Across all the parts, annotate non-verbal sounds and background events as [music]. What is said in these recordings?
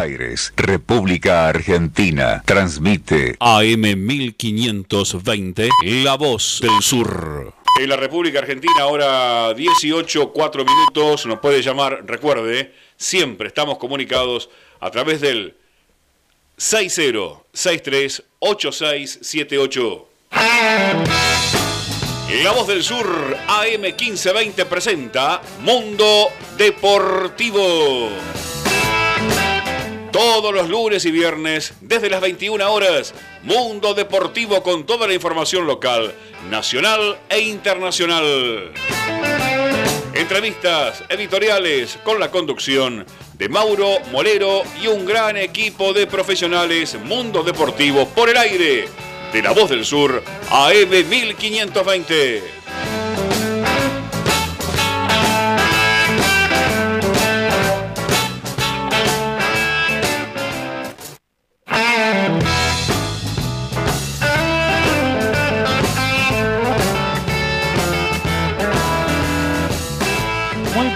Aires, República Argentina, transmite AM 1520, La Voz del Sur. En la República Argentina, ahora 18, 4 minutos, nos puede llamar, recuerde, siempre estamos comunicados a través del 60638678. La Voz del Sur, AM 1520 presenta Mundo Deportivo. Todos los lunes y viernes, desde las 21 horas, Mundo Deportivo con toda la información local, nacional e internacional. Entrevistas editoriales con la conducción de Mauro Molero y un gran equipo de profesionales Mundo Deportivo por el aire de La Voz del Sur AM 1520.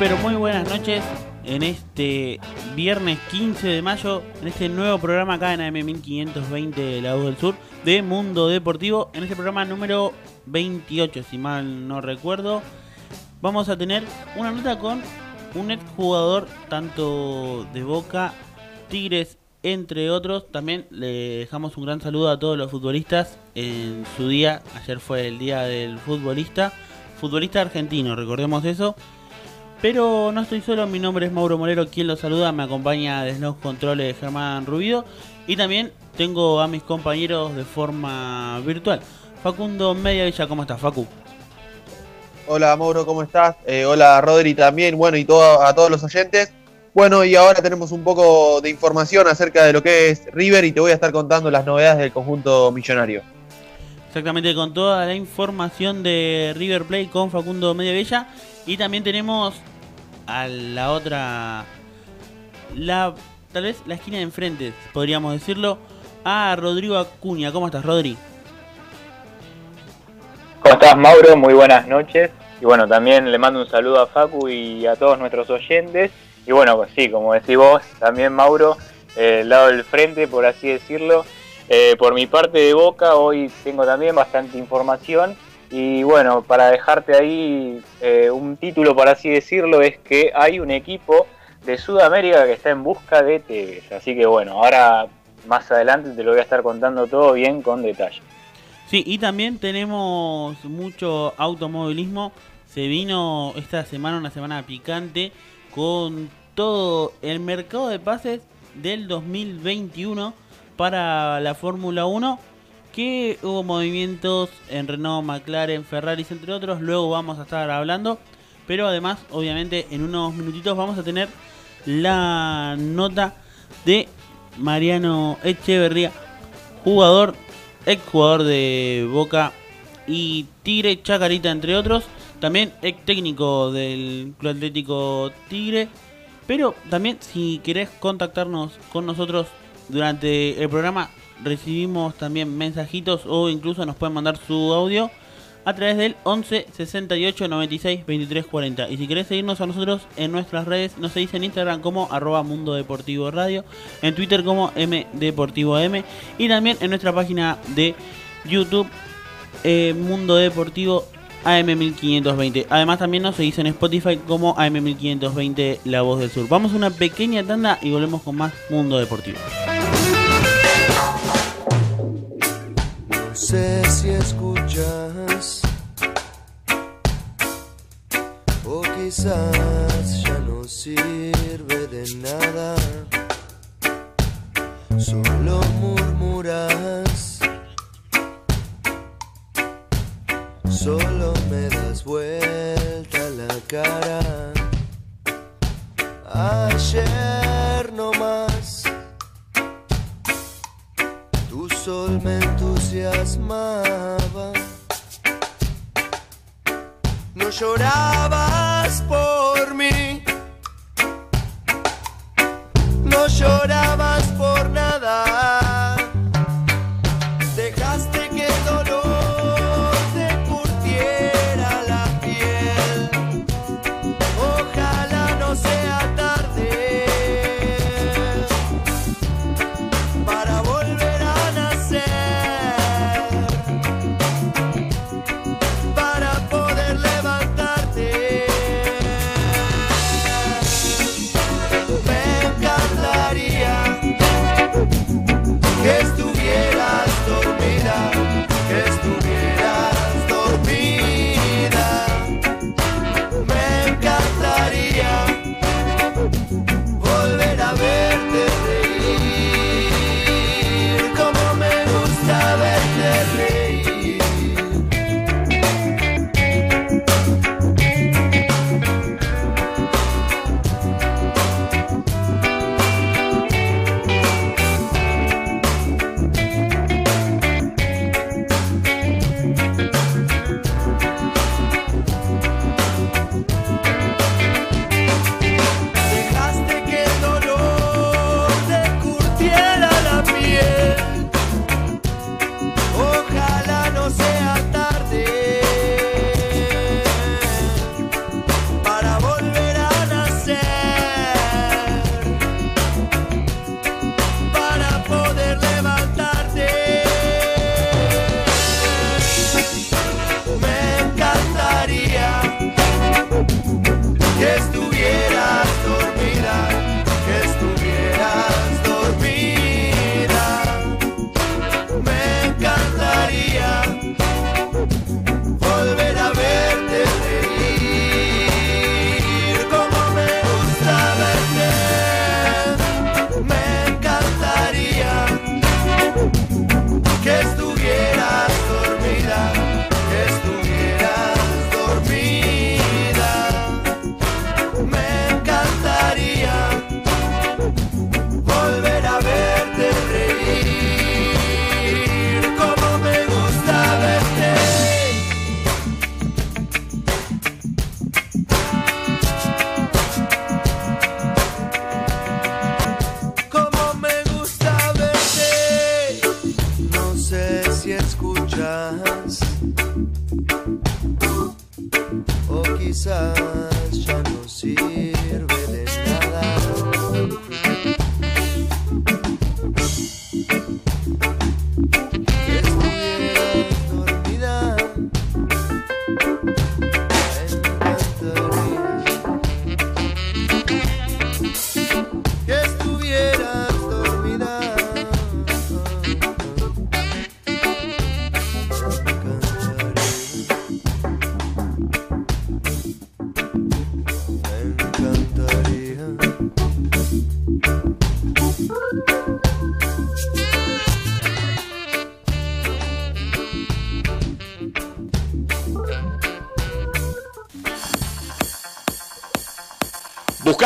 Pero muy buenas noches en este viernes 15 de mayo, en este nuevo programa acá en AM1520 de La Voz del Sur de Mundo Deportivo, en este programa número 28, si mal no recuerdo. Vamos a tener una nota con un exjugador tanto de Boca, Tigres, entre otros. También le dejamos un gran saludo a todos los futbolistas en su día. Ayer fue el día del futbolista. Futbolista argentino, recordemos eso. Pero no estoy solo, mi nombre es Mauro Molero, quien lo saluda, me acompaña desde los controles Germán Rubido y también tengo a mis compañeros de forma virtual. Facundo Mediavilla, ¿cómo estás, Facu? Hola Mauro, ¿cómo estás? Eh, hola Rodri también, bueno, y todo, a todos los oyentes. Bueno, y ahora tenemos un poco de información acerca de lo que es River y te voy a estar contando las novedades del conjunto millonario. Exactamente, con toda la información de River Play con Facundo Mediavilla. Y también tenemos a la otra, la tal vez la esquina de enfrente, podríamos decirlo, a Rodrigo Acuña. ¿Cómo estás, Rodri? ¿Cómo estás, Mauro? Muy buenas noches. Y bueno, también le mando un saludo a Facu y a todos nuestros oyentes. Y bueno, pues sí, como decís vos, también Mauro, eh, el lado del frente, por así decirlo. Eh, por mi parte de Boca, hoy tengo también bastante información y bueno, para dejarte ahí eh, un título, por así decirlo, es que hay un equipo de Sudamérica que está en busca de Tevez. Así que bueno, ahora más adelante te lo voy a estar contando todo bien con detalle. Sí, y también tenemos mucho automovilismo. Se vino esta semana una semana picante con todo el mercado de pases del 2021 para la Fórmula 1 que hubo movimientos en Renault, McLaren, Ferrari, entre otros. Luego vamos a estar hablando. Pero además, obviamente, en unos minutitos vamos a tener la nota de Mariano Echeverría, jugador, ex jugador de Boca y Tigre, Chacarita, entre otros. También ex técnico del Club Atlético Tigre. Pero también, si querés contactarnos con nosotros durante el programa, recibimos también mensajitos o incluso nos pueden mandar su audio a través del 11 68 96 23 40. Y si querés seguirnos a nosotros en nuestras redes, nos seguís en Instagram como arroba Mundo Deportivo Radio, en Twitter como M Deportivo M y también en nuestra página de YouTube eh, Mundo Deportivo AM1520. Además también nos seguís en Spotify como AM1520 La Voz del Sur. Vamos a una pequeña tanda y volvemos con más Mundo Deportivo. Si escuchas. O quizás ya no sirve de nada, solo murmuras, solo me das vuelta la cara. Entusiasmaba. No llorabas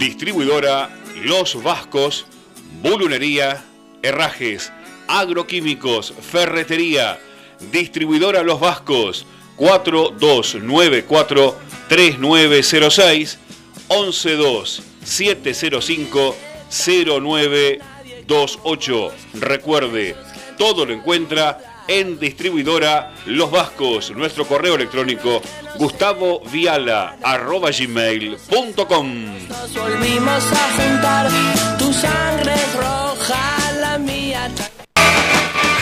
Distribuidora Los Vascos, Bulunería, Herrajes, Agroquímicos, Ferretería. Distribuidora Los Vascos, 4294 3906 112 705 0928. Recuerde, todo lo encuentra en distribuidora Los Vascos. Nuestro correo electrónico gustavo viala arroba gmail.com. Nos volvimos a juntar. Tu sangre es roja, la mía.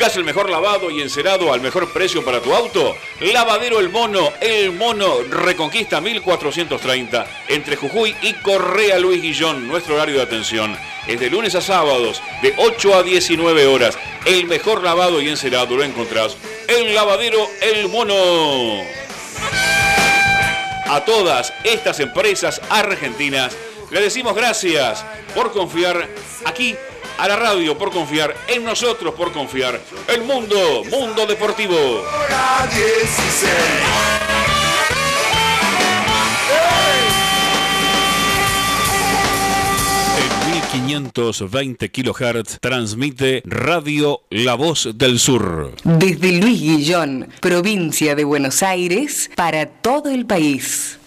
¿Buscas el mejor lavado y encerado al mejor precio para tu auto? Lavadero El Mono, El Mono Reconquista 1430, entre Jujuy y Correa Luis Guillón. Nuestro horario de atención es de lunes a sábados, de 8 a 19 horas. El mejor lavado y encerado lo encontrás en Lavadero El Mono. A todas estas empresas argentinas le decimos gracias por confiar aquí a la radio, por confiar en nosotros, por confiar el mundo, mundo deportivo. Hora 16. En 1520 kHz transmite Radio La Voz del Sur. Desde Luis Guillón, provincia de Buenos Aires, para todo el país.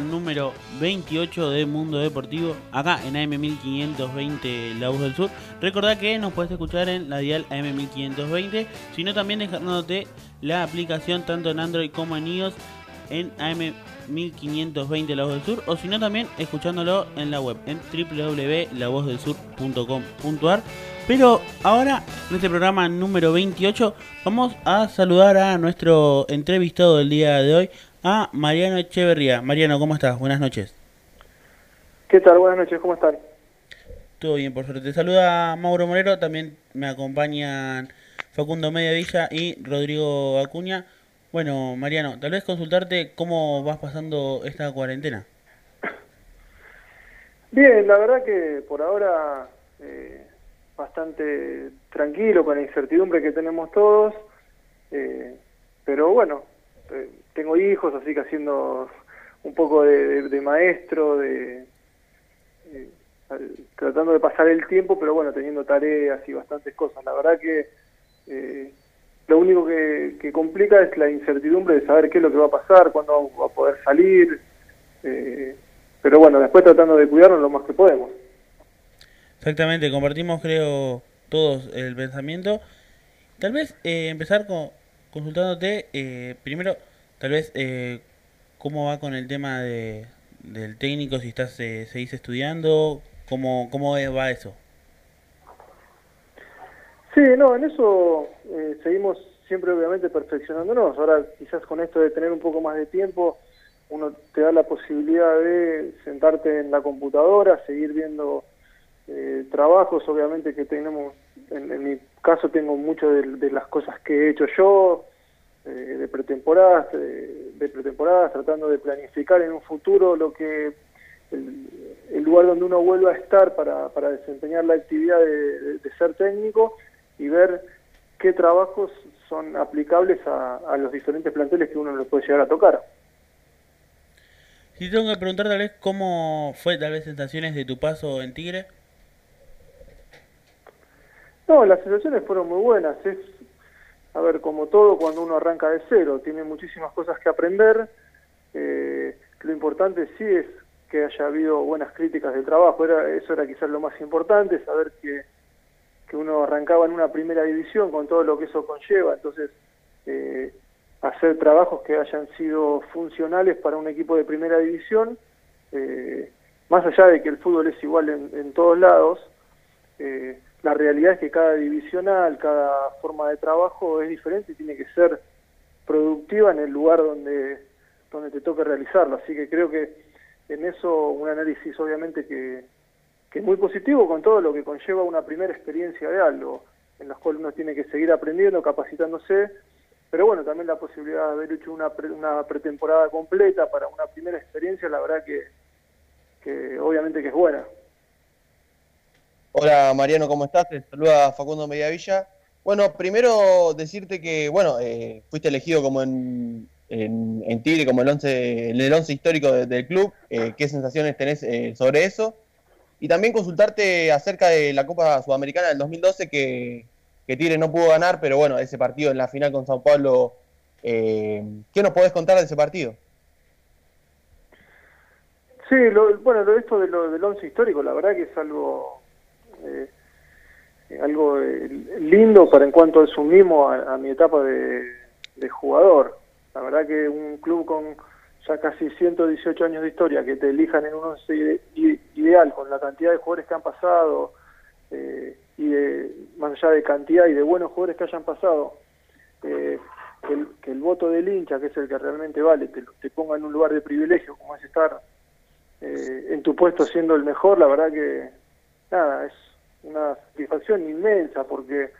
Número 28 de Mundo Deportivo, acá en AM 1520 La Voz del Sur. Recordá que nos puedes escuchar en la dial AM 1520, sino también dejándote la aplicación tanto en Android como en iOS en AM 1520 La Voz del Sur, o sino también escuchándolo en la web en www.lavozdelsur.com.ar. Pero ahora, en este programa número 28, vamos a saludar a nuestro entrevistado del día de hoy, a Mariano Echeverría. Mariano, ¿cómo estás? Buenas noches. ¿Qué tal? Buenas noches, ¿cómo están? Todo bien, por suerte. Te saluda Mauro Morero, también me acompañan Facundo Mediavilla y Rodrigo Acuña. Bueno, Mariano, tal vez consultarte cómo vas pasando esta cuarentena. Bien, la verdad que por ahora eh, bastante tranquilo con la incertidumbre que tenemos todos, eh, pero bueno, eh, tengo hijos, así que haciendo un poco de, de- maestro, de eh, tratando de pasar el tiempo, pero bueno, teniendo tareas y bastantes cosas. La verdad que eh, lo único que, que complica es la incertidumbre de saber qué es lo que va a pasar, cuándo va a poder salir. eh, pero bueno, después tratando de cuidarnos lo más que podemos. Exactamente, compartimos creo todos el pensamiento. Tal vez eh, empezar con consultándote eh, primero, tal vez eh, cómo va con el tema de, del técnico, si estás eh, seguís estudiando, cómo cómo va eso. Sí, no, en eso eh, seguimos siempre obviamente perfeccionándonos. Ahora quizás con esto de tener un poco más de tiempo, uno te da la posibilidad de sentarte en la computadora, seguir viendo eh, trabajos, obviamente que tenemos, en, en mi caso tengo mucho de, de las cosas que he hecho yo, eh, de pretemporadas, eh, de pretemporadas, tratando de planificar en un futuro lo que el, el lugar donde uno vuelva a estar para, para desempeñar la actividad de, de- de ser técnico y ver qué trabajos son aplicables a, a los diferentes planteles que uno le puede llegar a tocar. Si tengo que preguntar tal vez cómo fue tal vez sensaciones de tu paso en Tigre. No, las sensaciones fueron muy buenas. Es, a ver, como todo, cuando uno arranca de cero, tiene muchísimas cosas que aprender. Eh, lo importante sí es que haya habido buenas críticas del trabajo. Era, eso era quizás lo más importante, saber que, que uno arrancaba en una primera división con todo lo que eso conlleva. Entonces, eh, hacer trabajos que hayan sido funcionales para un equipo de primera división, eh, más allá de que el fútbol es igual en, en todos lados, eh, la realidad es que cada divisional, cada forma de trabajo es diferente y tiene que ser productiva en el lugar donde, donde te toque realizarlo. Así que creo que en eso un análisis obviamente que, que es muy positivo con todo lo que conlleva una primera experiencia de algo, en la cual uno tiene que seguir aprendiendo, capacitándose, pero bueno, también la posibilidad de haber hecho una, pre- una pretemporada completa para una primera experiencia, la verdad que, que obviamente que es buena. Hola Mariano, ¿cómo estás? Te saluda Facundo Mediavilla. Bueno, primero decirte que, bueno, eh, fuiste elegido como en, en, Tigre, como el once, el once histórico de- del club. Eh, ¿Qué sensaciones tenés eh, sobre eso? Y también consultarte acerca de la Copa Sudamericana del 2012 que, que Tigre no pudo ganar, pero bueno, ese partido en la final con Sao Paulo, eh, ¿qué nos podés contar de ese partido? Sí, lo, bueno, esto de lo, del once histórico, la verdad que es algo algo eh, lindo para en cuanto a eso mismo a, mi etapa de, jugador. La verdad que un club con ya casi 118 años de historia, que te elijan en un once ide- i- ideal con la cantidad de jugadores que han pasado eh, y de, más allá de cantidad y de buenos jugadores que hayan pasado, eh, que, el, que el voto del hincha, que es el que realmente vale, te, te ponga en un lugar de privilegio como es estar eh, en tu puesto siendo el mejor, la verdad que nada, es una satisfacción inmensa porque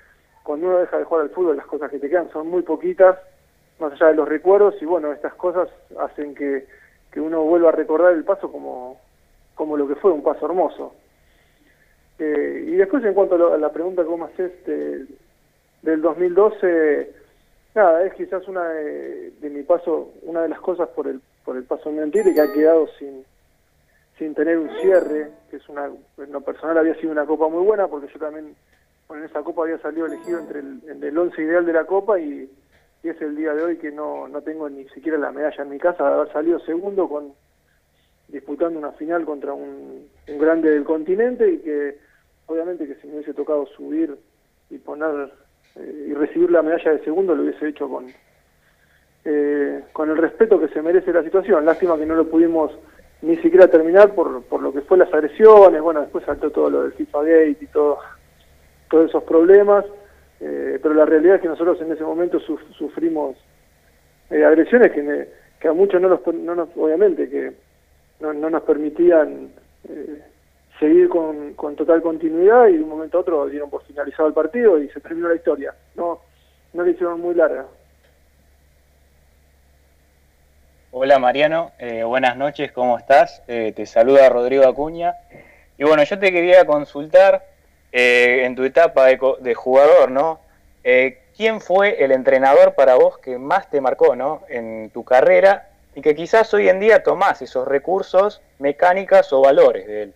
cuando uno deja de jugar al fútbol las cosas que te quedan son muy poquitas, más allá de los recuerdos y bueno, estas cosas hacen que, que uno vuelva a recordar el paso como, como lo que fue, un paso hermoso. Eh, y después en cuanto a, lo- a la pregunta que vos de- del 2012, nada, es quizás una de, mi paso, una de las cosas por el, por el paso en Tigre que ha quedado sin, sin tener un cierre, que es una, en lo personal había sido una copa muy buena, porque yo también, en esa copa había salido elegido entre el, entre el once ideal de la copa y, y es el día de hoy que no, no tengo ni siquiera la medalla en mi casa de haber salido segundo con disputando una final contra un, un grande del continente y que obviamente que si me hubiese tocado subir y poner eh, y recibir la medalla de segundo lo hubiese hecho con eh, con el respeto que se merece la situación. Lástima que no lo pudimos ni siquiera terminar por, por lo que fue las agresiones, bueno, después saltó todo lo del FIFA Gate y todo, todos esos problemas, eh, pero la realidad es que nosotros en ese momento suf- sufrimos eh, agresiones que, me- que a muchos no nos, no nos obviamente, que no, no nos permitían eh, seguir con, con total continuidad y de un momento a otro dieron por finalizado el partido y se terminó la historia. No, no le hicieron muy larga. Hola Mariano, eh, buenas noches, ¿cómo estás? Eh, te saluda Rodrigo Acuña. Y bueno, yo te quería consultar eh, en tu etapa de, de jugador, ¿no? Eh, ¿quién fue el entrenador para vos que más te marcó ¿no? en tu carrera y que quizás hoy en día tomás esos recursos, mecánicas o valores de él?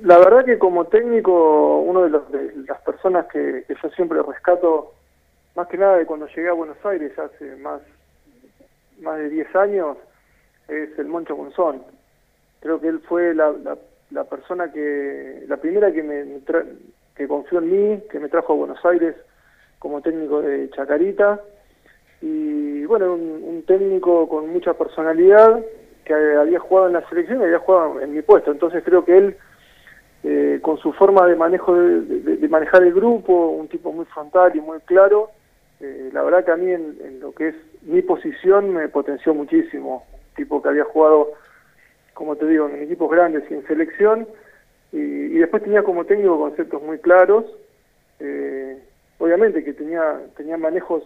La verdad que como técnico, uno de, de las personas que yo siempre rescato, más que nada de cuando llegué a Buenos Aires hace más, más de 10 años, es el Moncho Monzón. Creo que él fue la, la, persona que, la primera que me tra- que confió en mí, que me trajo a Buenos Aires como técnico de Chacarita. Y bueno, un, técnico con mucha personalidad, que había jugado en la selección y había jugado en mi puesto. Entonces creo que él eh, con su forma de manejo de- de manejar el grupo, un tipo muy frontal y muy claro, eh, la verdad que a mí en, lo que es mi posición me potenció muchísimo. Un tipo que había jugado, como te digo, en equipos grandes y en selección, y, y después tenía como técnico conceptos muy claros. eh, obviamente que tenía, tenía manejos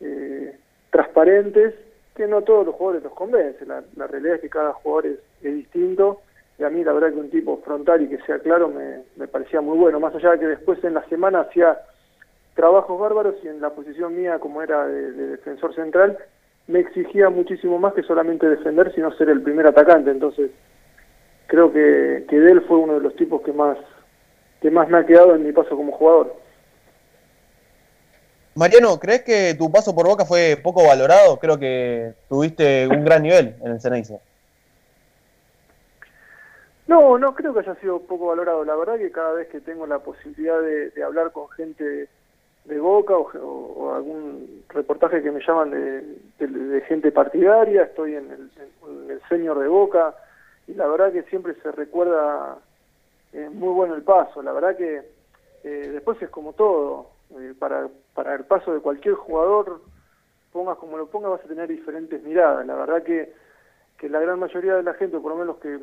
eh, transparentes que no todos los jugadores los convencen. La, la realidad es que cada jugador es, es distinto y a mí la verdad que un tipo frontal y que sea claro me, me parecía muy bueno. Más allá de que después en la semana hacía trabajos bárbaros y en la posición mía como era de, de defensor central me exigía muchísimo más que solamente defender, sino ser el primer atacante. Entonces creo que, que de él fue uno de los tipos que más, que más me ha quedado en mi paso como jugador. Mariano, ¿crees que tu paso por Boca fue poco valorado? Creo que tuviste un gran nivel en el Ceneice. No, no creo que haya sido poco valorado. La verdad que cada vez que tengo la posibilidad de, de hablar con gente de Boca o, algún reportaje que me llaman de, gente partidaria, estoy en el, en senior de Boca y la verdad que siempre se recuerda eh, muy bueno el paso. La verdad que eh, después es como todo. eh, para, para el paso de cualquier jugador, pongas como lo pongas, vas a tener diferentes miradas. La verdad que, que la gran mayoría de la gente, por lo menos que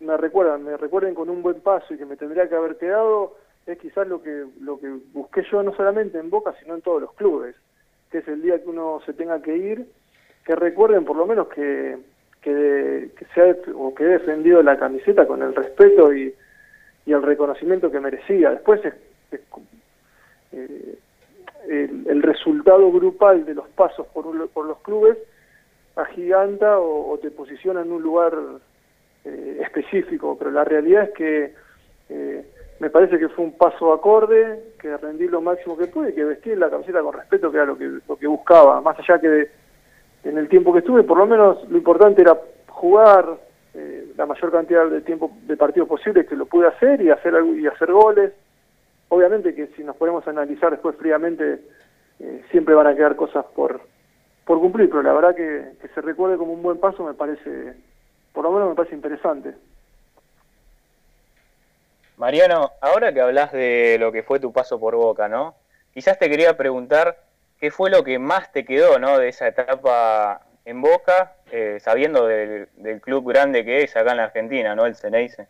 me recuerdan, me recuerden con un buen paso y que me tendría que haber quedado, es quizás lo que, lo que busqué yo no solamente en Boca, sino en todos los clubes, que es el día que uno se tenga que ir, que recuerden por lo menos que, que, que se o que he defendido la camiseta con el respeto y, y el reconocimiento que merecía. Después es, es, eh, el, el resultado grupal de los pasos por, un- por los clubes agiganta o, o te posiciona en un lugar eh, específico, pero la realidad es que eh, me parece que fue un paso acorde, que rendí lo máximo que pude, que vestí la camiseta con respeto, que era lo que, lo que buscaba, más allá que de- en el tiempo que estuve, por lo menos lo importante era jugar eh, la mayor cantidad de tiempo de partidos posible que lo pude hacer y hacer algo- y hacer goles. Obviamente que si nos ponemos a analizar después fríamente, eh, siempre van a quedar cosas por, por cumplir, pero la verdad que, que se recuerde como un buen paso me parece, por lo menos me parece interesante. Mariano, ahora que hablas de lo que fue tu paso por Boca, ¿no? Quizás te quería preguntar qué fue lo que más te quedó, ¿no? De esa etapa en Boca, eh, sabiendo del, club grande que es acá en la Argentina, ¿no? El Ceneice.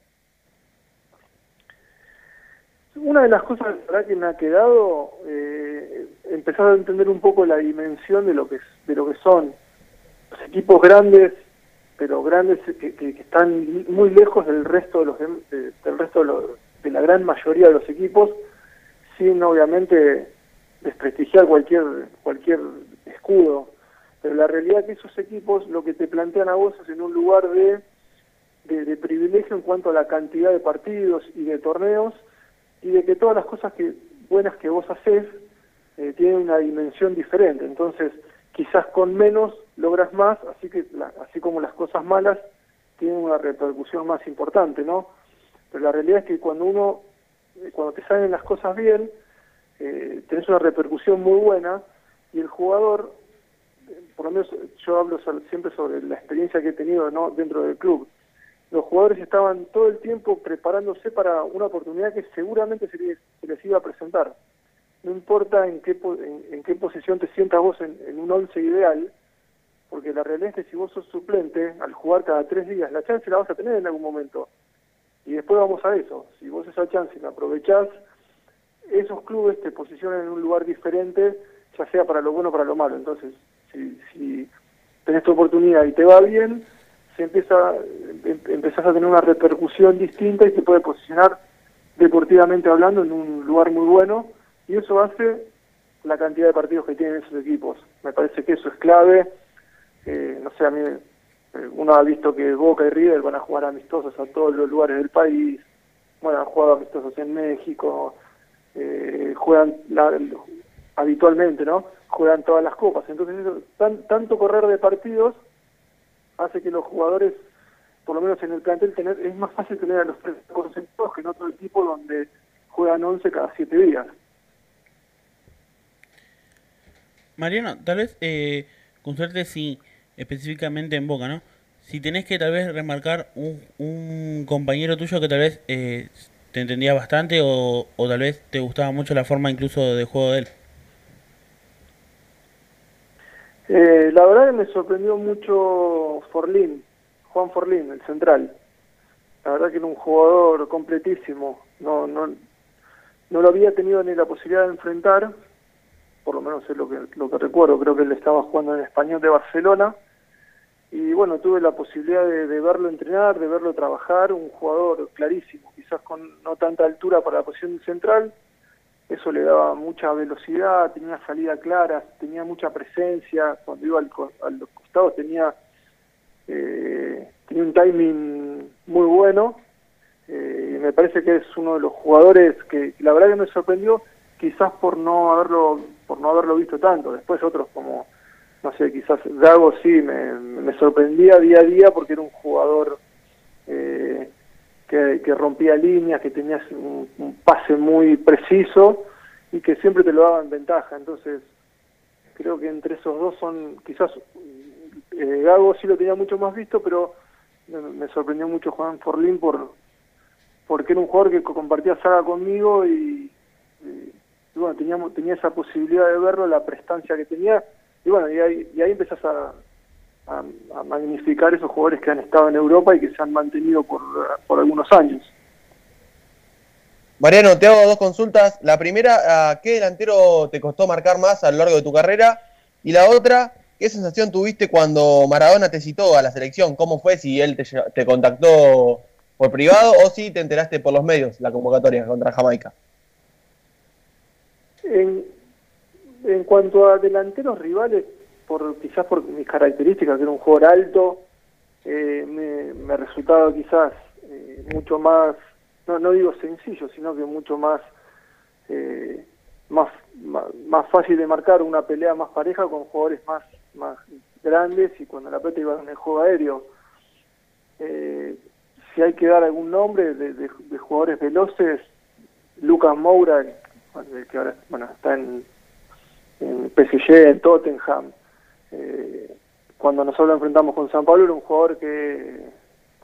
Una de las cosas que me ha quedado, eh, empezar a entender un poco la dimensión de lo que de lo que son los equipos grandes, pero grandes que, que- están muy lejos del resto de los del resto de, los- de la gran mayoría de los equipos, sin obviamente desprestigiar cualquier cualquier escudo. Pero la realidad es que esos equipos lo que te plantean a vos es en un lugar de de, de privilegio en cuanto a la cantidad de partidos y de torneos y de que todas las cosas que buenas que vos haces eh, tienen una dimensión diferente. Entonces, quizás con menos logras más, así que la- así como las cosas malas tienen una repercusión más importante, ¿no? Pero la realidad es que cuando uno, eh, cuando te salen las cosas bien, eh, tenés una repercusión muy buena y el jugador, eh, por lo menos yo hablo siempre sobre la experiencia que he tenido ¿no? dentro del club, los jugadores estaban todo el tiempo preparándose para una oportunidad que seguramente se les, iba a presentar. No importa en qué, en, en qué posición te sientas vos en un once ideal, porque la realidad es que si vos sos suplente, al jugar cada tres días, la chance la vas a tener en algún momento. Y después vamos a eso. Si vos esa chance la aprovechás, esos clubes te posicionan en un lugar diferente, ya sea para lo bueno o para lo malo. Entonces, si, si tenés tu oportunidad y te va bien, se empieza, em- empezás a tener una repercusión distinta y te puede posicionar deportivamente hablando, en un lugar muy bueno, y eso hace la cantidad de partidos que tienen esos equipos. Me parece que eso es clave. Eh, no sé, a mí eh, uno ha visto que Boca y River van a jugar amistosos a todos los lugares del país. Bueno, han jugado amistosos en México, eh, juegan la- habitualmente, ¿no? Juegan todas las copas. Entonces, eso, tan- tanto correr de partidos hace que los jugadores, por lo menos en el plantel, tener es más fácil tener a los tres concentrados que en otro equipo donde juegan 11 cada 7 días. Mariano, tal vez eh, con suerte si específicamente en Boca, ¿no? Si tenés que tal vez remarcar un, un compañero tuyo que tal vez eh, te entendía bastante o, o tal vez te gustaba mucho la forma incluso de juego de él. Eh, la verdad me sorprendió mucho Forlín, Juan Forlín, el central. La verdad que era un jugador completísimo. No, no, no lo había tenido ni la posibilidad de enfrentar, por lo menos es lo que, lo que recuerdo. Creo que él estaba jugando en Español de Barcelona. Y bueno, tuve la posibilidad de, de verlo entrenar, de verlo trabajar. Un jugador clarísimo, quizás con no tanta altura para la posición central, eso le daba mucha velocidad, tenía salida clara, tenía mucha presencia, cuando iba al, a los costados tenía, eh, tenía un timing muy bueno, eh, y me parece que es uno de los jugadores que la verdad que me sorprendió, quizás por no haberlo, por no haberlo visto tanto, después otros como, no sé, quizás Dago sí me, me sorprendía día a día porque era un jugador eh, que, rompía líneas, que tenía un, pase muy preciso y que siempre te lo daba en ventaja. Entonces, creo que entre esos dos son, quizás eh, Gago sí lo tenía mucho más visto, pero me, sorprendió mucho Juan Forlín por porque era un jugador que co- compartía saga conmigo y- y bueno, teníamos, tenía esa posibilidad de verlo, la prestancia que tenía, y bueno, y ahí, y ahí empezás a, a, a magnificar esos jugadores que han estado en Europa y que se han mantenido por, por algunos años. Mariano, te hago dos consultas. La primera, ¿a qué delantero te costó marcar más a lo largo de tu carrera? Y la otra, ¿qué sensación tuviste cuando Maradona te citó a la selección? ¿Cómo fue? Si él te, te contactó por privado o si te enteraste por los medios, la convocatoria contra Jamaica. En, en cuanto a delanteros rivales, por quizás por mis características, que era un jugador alto, eh, me, me resultaba quizás eh, mucho más, no, no digo sencillo, sino que mucho más, eh, más, más, fácil de marcar una pelea más pareja con jugadores más, más grandes y cuando la pelota iba en el juego aéreo. Eh, si hay que dar algún nombre de, de- jugadores veloces, Lucas Moura, el que ahora bueno, está en, en PSG, en Tottenham. Eh, cuando nosotros lo enfrentamos con San Pablo era un jugador que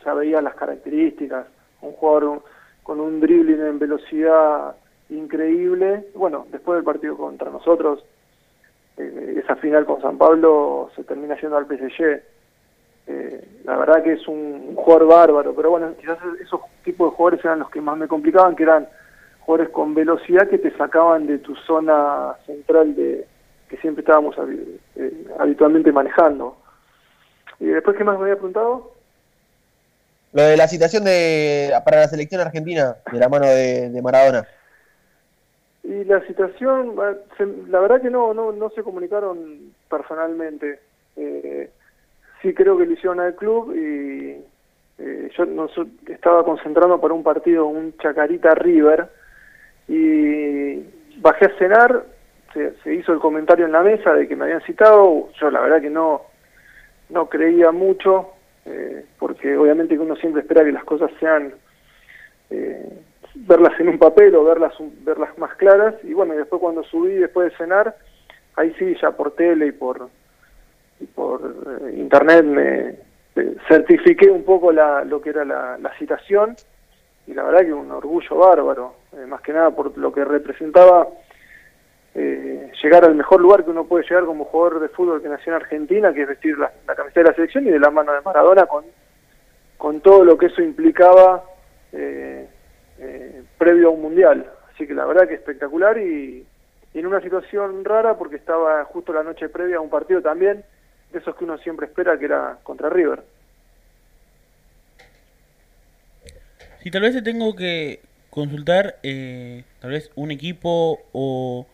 ya veía las características, un jugador con un dribbling en velocidad increíble. Bueno, después del partido contra nosotros, eh, esa final con San Pablo se termina yendo al PSG. Eh, la verdad que es un, un jugador bárbaro, pero bueno, quizás esos tipos de jugadores eran los que más me complicaban, que eran jugadores con velocidad que te sacaban de tu zona central de que siempre estábamos eh, habitualmente manejando. ¿Y después qué más me había preguntado? Lo de la citación de, para la selección argentina, de la mano de, de Maradona. Y la situación, se- la verdad que no, no, no se comunicaron personalmente. Eh, sí creo que lo hicieron al club y eh, yo no, estaba concentrando para un partido, un Chacarita River, y bajé a cenar, se, hizo el comentario en la mesa de que me habían citado, yo la verdad que no, no creía mucho, eh, porque obviamente que uno siempre espera que las cosas sean eh, verlas en un papel o verlas verlas más claras. Y bueno después cuando subí después de cenar ahí sí ya por tele y por y por eh, internet me certifiqué un poco la, lo que era la, la citación. Y la verdad que un orgullo bárbaro eh, más que nada por lo que representaba eh, llegar al mejor lugar que uno puede llegar como jugador de fútbol que nació en Argentina, que es vestir la, camiseta de la selección y de la mano de Maradona con, con todo lo que eso implicaba eh, eh, previo a un mundial. Así que la verdad que espectacular y, y en una situación rara porque estaba justo la noche previa a un partido también, de esos que uno siempre espera que era contra River. Si tal vez te tengo que, consultar eh, tal vez un equipo o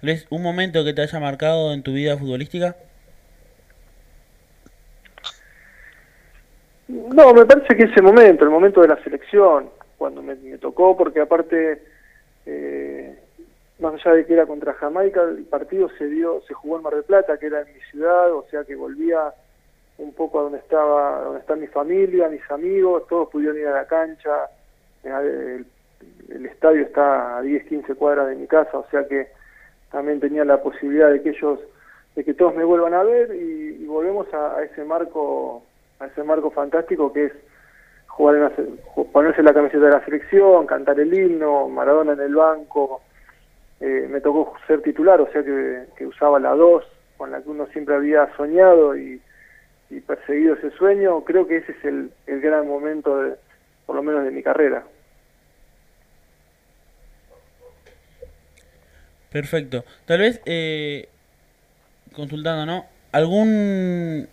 tal vez un momento que te haya marcado en tu vida futbolística. No, me parece que ese momento, el momento de la selección, cuando me, tocó, porque aparte, eh, más allá de que era contra Jamaica, el partido se dio, se jugó en Mar del Plata, que era en mi ciudad, o sea que volvía un poco a donde estaba, donde está mi familia, mis amigos, todos pudieron ir a la cancha, eh, el, el estadio está a 10, 15 cuadras de mi casa, o sea que también tenía la posibilidad de que ellos, de que todos me vuelvan a ver y, volvemos a, ese marco a ese marco fantástico que es jugar en la ponerse la camiseta de la selección, cantar el himno, Maradona en el banco, eh, me tocó ser titular, o sea que, que usaba la 2, con la que uno siempre había soñado y, y perseguido ese sueño, creo que ese es el, el gran momento, de, por lo menos de mi carrera. Perfecto. Tal vez, eh, consultando, ¿no? ¿Algún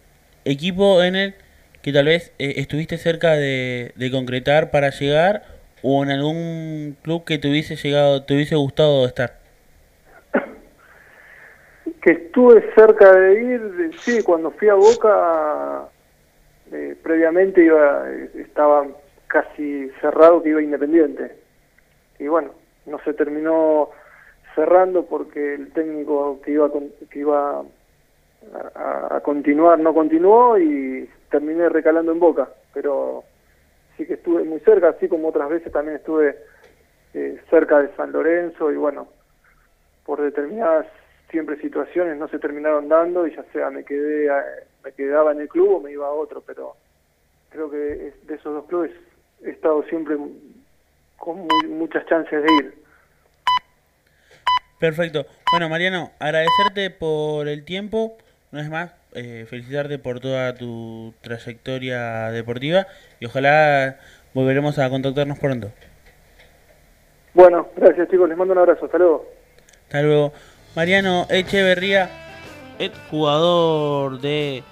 equipo en el que tal vez eh, estuviste cerca de, concretar para llegar o en algún club que te hubiese llegado, te hubiese gustado estar? que estuve cerca de ir, sí, cuando fui a Boca, eh, previamente iba, eh, estaba casi cerrado que iba Independiente. Y bueno, no se terminó cerrando porque el técnico que iba, que iba a, continuar no continuó y terminé recalando en Boca. Pero sí que estuve muy cerca, así como otras veces también estuve eh, cerca de San Lorenzo y bueno, por determinadas siempre situaciones no se terminaron dando y ya sea me quedé a- me quedaba en el club o me iba a otro pero creo que de esos dos clubes he estado siempre con muy- muchas chances de ir Perfecto. Bueno, Mariano, agradecerte por el tiempo. Una vez más, eh, felicitarte por toda tu trayectoria deportiva y ojalá volveremos a contactarnos pronto. bueno gracias chicos les mando un abrazo hasta luego Hasta luego. Mariano Echeverría, ex jugador de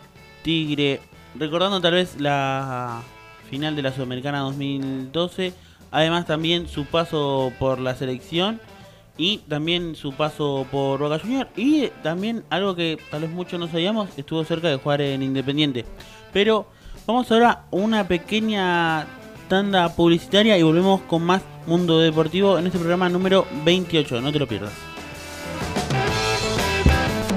Tigre. Recordando tal vez la final de la Sudamericana 2012. Además también su paso por la selección. Y también su paso por Boca Junior. Y también algo que tal vez muchos no sabíamos, estuvo cerca de jugar en Independiente. Pero vamos ahora a una pequeña tanda publicitaria y volvemos con más Mundo Deportivo en este programa número 28. No te lo pierdas.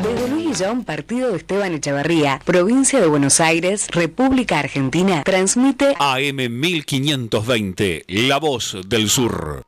Desde Luis Guillón, partido de Esteban Echeverría, provincia de Buenos Aires, República Argentina, transmite AM 1520, La Voz del Sur.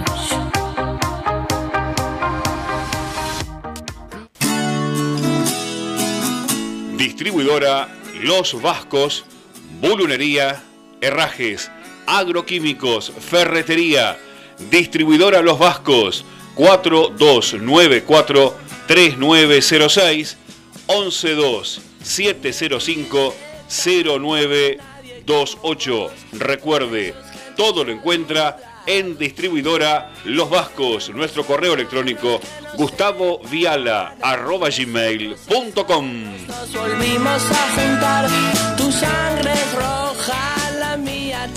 Distribuidora Los Vascos, Bulunería, Herrajes, Agroquímicos, Ferretería. Distribuidora Los Vascos, 4294 3906 112 705 0928. Recuerde, todo lo encuentra en distribuidora Los Vascos. Nuestro correo electrónico gustavoviala.gmail.com Nos volvimos a juntar, tu sangre es roja, la mía.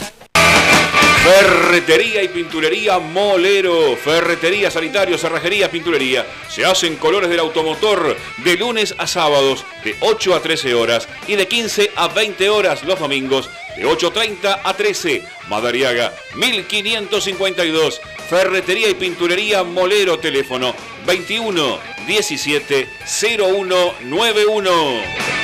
Ferretería y pinturería Molero. Ferretería, sanitario, cerrajería, pinturería. Se hacen colores del automotor de lunes a sábados de 8 a 13 horas y de 15 a 20 horas los domingos de 8.30 a 13. Madariaga 1552. Ferretería y pinturería Molero. Teléfono 21 17 0191.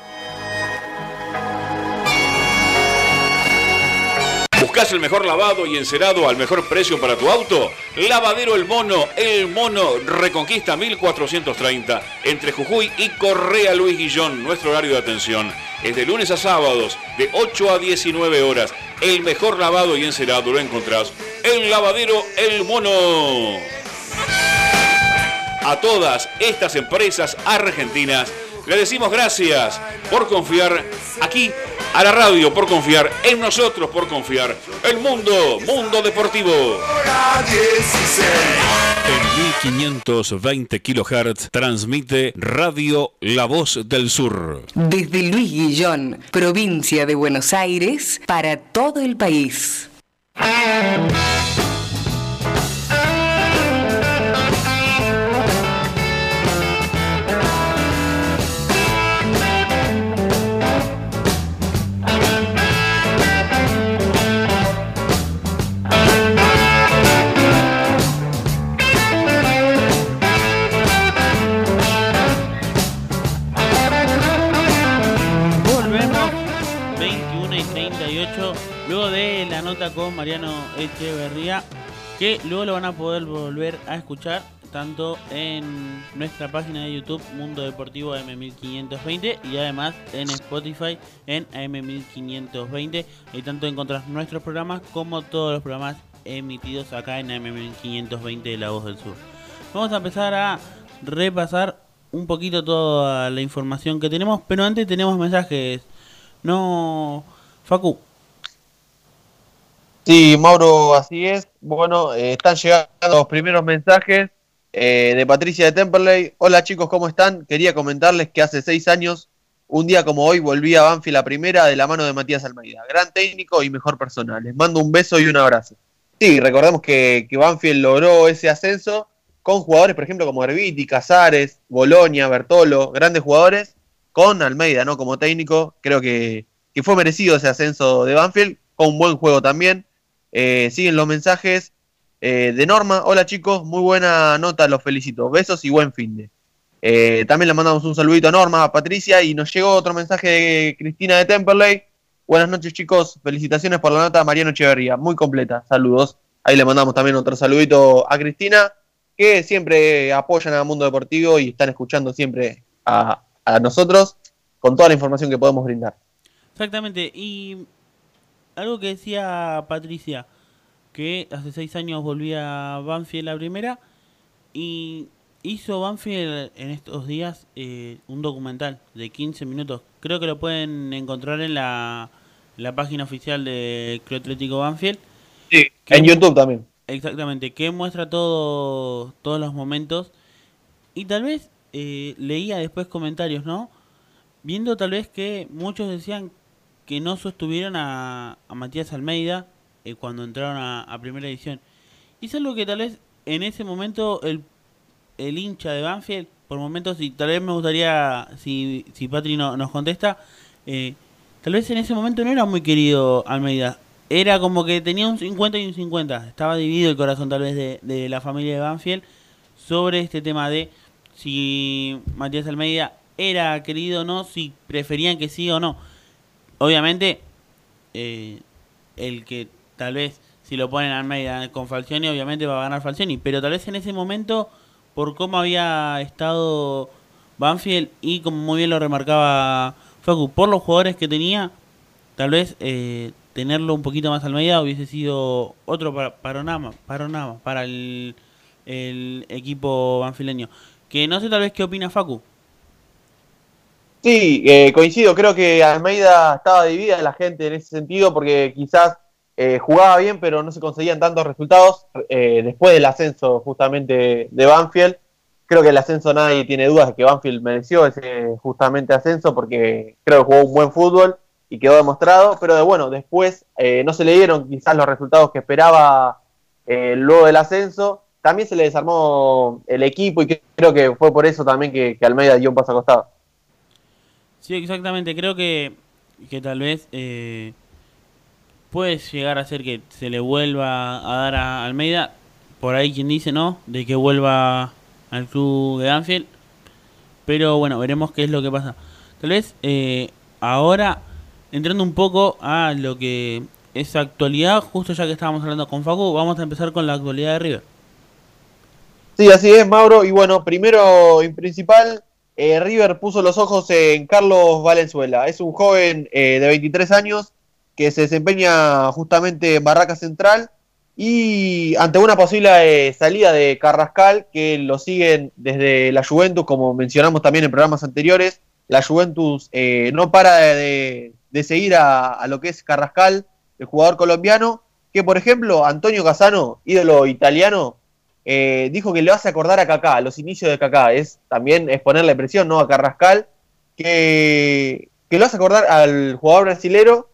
¿Buscas el mejor lavado y encerado al mejor precio para tu auto? Lavadero El Mono, El Mono Reconquista 1430, entre Jujuy y Correa Luis Guillón, nuestro horario de atención. Es de lunes a sábados, de 8 a 19 horas. El mejor lavado y encerado lo encontrás en Lavadero El Mono. A todas estas empresas argentinas le decimos gracias por confiar aquí a la radio, por confiar en nosotros, por confiar el mundo, mundo deportivo. En 1520 kHz transmite Radio La Voz del Sur. Desde Luis Guillón, provincia de Buenos Aires, para todo el país. Con Mariano Echeverría, que luego lo van a poder volver a escuchar tanto en nuestra página de YouTube Mundo Deportivo AM1520 y además en Spotify en AM1520 y tanto encontrar nuestros programas como todos los programas emitidos acá en AM1520 de La Voz del Sur. Vamos a empezar a repasar un poquito toda la información que tenemos, pero antes tenemos mensajes. No, Facu. Sí, Mauro, así es. Bueno, eh, están llegando los primeros mensajes eh, de Patricia de Temperley. Hola chicos, ¿cómo están? Quería comentarles que hace seis años, un día como hoy, volví a Banfield la primera de la mano de Matías Almeida. Gran técnico y mejor persona. Les mando un beso y un abrazo. Sí, recordemos que, que Banfield logró ese ascenso con jugadores, por ejemplo, como Herbiti, Casares, Bolonia, Bertolo, grandes jugadores, con Almeida, ¿no? Como técnico, creo que, que fue merecido ese ascenso de Banfield, con un buen juego también. Eh, siguen los mensajes. Eh, de Norma, hola chicos, muy buena nota, los felicito. Besos y buen fin de. Eh, también le mandamos un saludito a Norma, a Patricia, y nos llegó otro mensaje de Cristina de Temperley. Buenas noches chicos, felicitaciones por la nota Mariano Echeverría, muy completa, saludos. Ahí le mandamos también otro saludito a Cristina, que siempre apoyan al mundo deportivo y están escuchando siempre a, a nosotros con toda la información que podemos brindar. Exactamente, y algo que decía Patricia, que hace seis años volvía a Banfield la primera y hizo Banfield en estos días eh, un documental de 15 minutos. Creo que lo pueden encontrar en la, la página oficial de Club Atlético Banfield. Sí, Que- en YouTube también. Exactamente, que muestra todo, todos los momentos. Y tal vez eh, leía después comentarios, ¿no? Viendo tal vez que muchos decían que no sostuvieron a, Matías Almeida eh, cuando entraron a, primera edición. Y es algo que tal vez en ese momento el, el hincha de Banfield, por momentos, y tal vez me gustaría, si, si Patri no, nos contesta, eh, tal vez en ese momento no era muy querido Almeida. Era como que tenía un 50 y un 50. Estaba dividido el corazón tal vez de, de la familia de Banfield sobre este tema de si Matías Almeida era querido o no, si preferían que sí o no. Obviamente, eh, el que tal vez si lo ponen Almeida con Falcioni, obviamente va a ganar Falcioni. Pero tal vez en ese momento, por cómo había estado Banfield y como muy bien lo remarcaba Facu, por los jugadores que tenía, tal vez eh, tenerlo un poquito más Almeida hubiese sido otro pa- panorama, panorama para el, el equipo banfileño. Que no sé tal vez qué opina Facu. Sí, eh, coincido, creo que Almeida estaba dividida la gente en ese sentido porque quizás eh, jugaba bien pero no se conseguían tantos resultados eh, después del ascenso justamente de Banfield. Creo que el ascenso nadie tiene dudas de que Banfield mereció ese justamente ascenso porque creo que jugó un buen fútbol y quedó demostrado, pero de, bueno, después eh, no se le dieron quizás los resultados que esperaba eh, luego del ascenso. También se le desarmó el equipo y creo que fue por eso también que, que Almeida dio un paso acostado. Sí, exactamente. Creo que, que tal vez eh, puede llegar a ser que se le vuelva a dar a Almeida. Por ahí quien dice no, de que vuelva al club de Anfield. Pero bueno, veremos qué es lo que pasa. Tal vez eh, ahora, entrando un poco a lo que es actualidad, justo ya que estábamos hablando con Facu, vamos a empezar con la actualidad de River. Sí, así es, Mauro. Y bueno, primero y principal, eh, River puso los ojos en Carlos Valenzuela. Es un joven eh, de 23 años que se desempeña justamente en Barraca Central y ante una posible eh, salida de Carrascal, que lo siguen desde la Juventus, como mencionamos también en programas anteriores. La Juventus no para de, de seguir a, a lo que es Carrascal, el jugador colombiano, que por ejemplo Antonio Casano, ídolo italiano, eh, dijo que le hace acordar a Kaká, los inicios de Kaká. Es también es ponerle presión ¿no? a Carrascal, que, que lo hace acordar al jugador brasilero,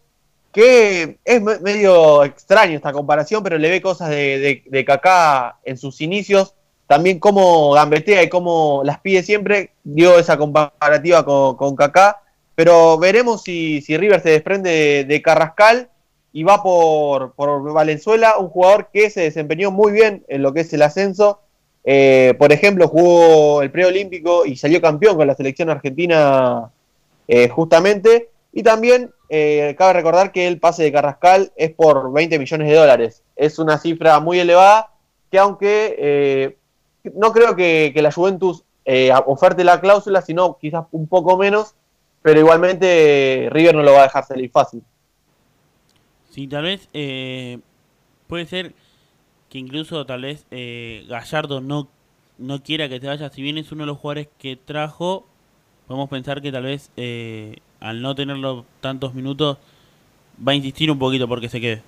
que es me- medio extraño esta comparación, pero le ve cosas de, de, Kaká en sus inicios. También cómo gambetea y cómo las pide siempre, dio esa comparativa con, con Kaká. Pero veremos si, si River se desprende de, de Carrascal y va por, por Valenzuela, un jugador que se desempeñó muy bien en lo que es el ascenso. Eh, por ejemplo, jugó el preolímpico y salió campeón con la selección argentina eh, justamente. Y también eh, cabe recordar que el pase de Carrascal es por 20 millones de dólares. Es una cifra muy elevada que aunque no creo que, que la Juventus oferte la cláusula, sino quizás un poco menos, pero igualmente River no lo va a dejar salir fácil. Sí, tal vez eh, puede ser que incluso tal vez eh, Gallardo no, no quiera que te vaya, si bien es uno de los jugadores que trajo, podemos pensar que tal vez eh, al no tenerlo tantos minutos va a insistir un poquito porque se quede.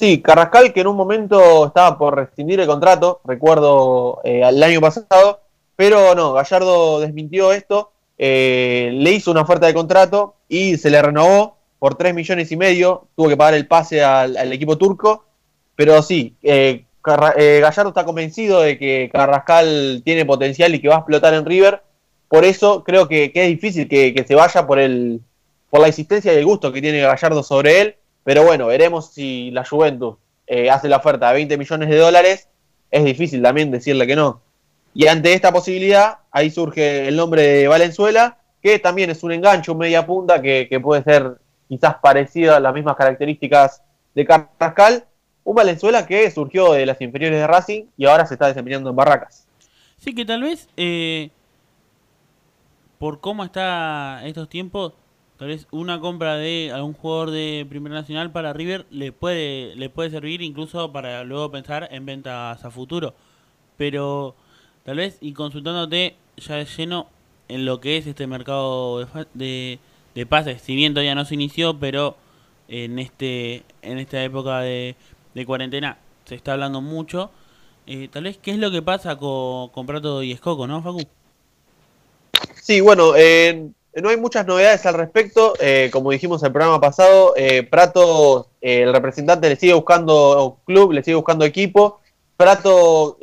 Sí, Carrascal que en un momento estaba por rescindir el contrato, recuerdo el año pasado, pero no, Gallardo desmintió esto, le hizo una oferta de contrato y se le renovó por 3 millones y medio, tuvo que pagar el pase al, equipo turco, pero sí, eh, eh, Gallardo está convencido de que Carrascal tiene potencial y que va a explotar en River, por eso creo que, es difícil que, se vaya por, el, por la existencia y el gusto que tiene Gallardo sobre él, pero bueno, veremos si la Juventus eh, hace la oferta de 20 millones de dólares, es difícil también decirle que no. Y ante esta posibilidad, ahí surge el nombre de Valenzuela, que también es un enganche, un media punta, que puede ser quizás parecido a las mismas características de Carrascal. Un Valenzuela que surgió de las inferiores de Racing y ahora se está desempeñando en Barracas. Sí, que tal vez eh, por cómo está estos tiempos, tal vez una compra de algún jugador de Primera Nacional para River le puede le puede servir incluso para luego pensar en ventas a futuro. Pero tal vez y consultándote ya de lleno en lo que es este mercado de, de pases, si bien todavía no se inició, pero en este en esta época de, cuarentena se está hablando mucho. Eh, tal vez, ¿qué es lo que pasa con, con Prato y Escoco, no, Facu? Sí, bueno, eh, no hay muchas novedades al respecto. Eh, como dijimos el programa pasado, Prato, el representante le sigue buscando club, le sigue buscando equipo. Prato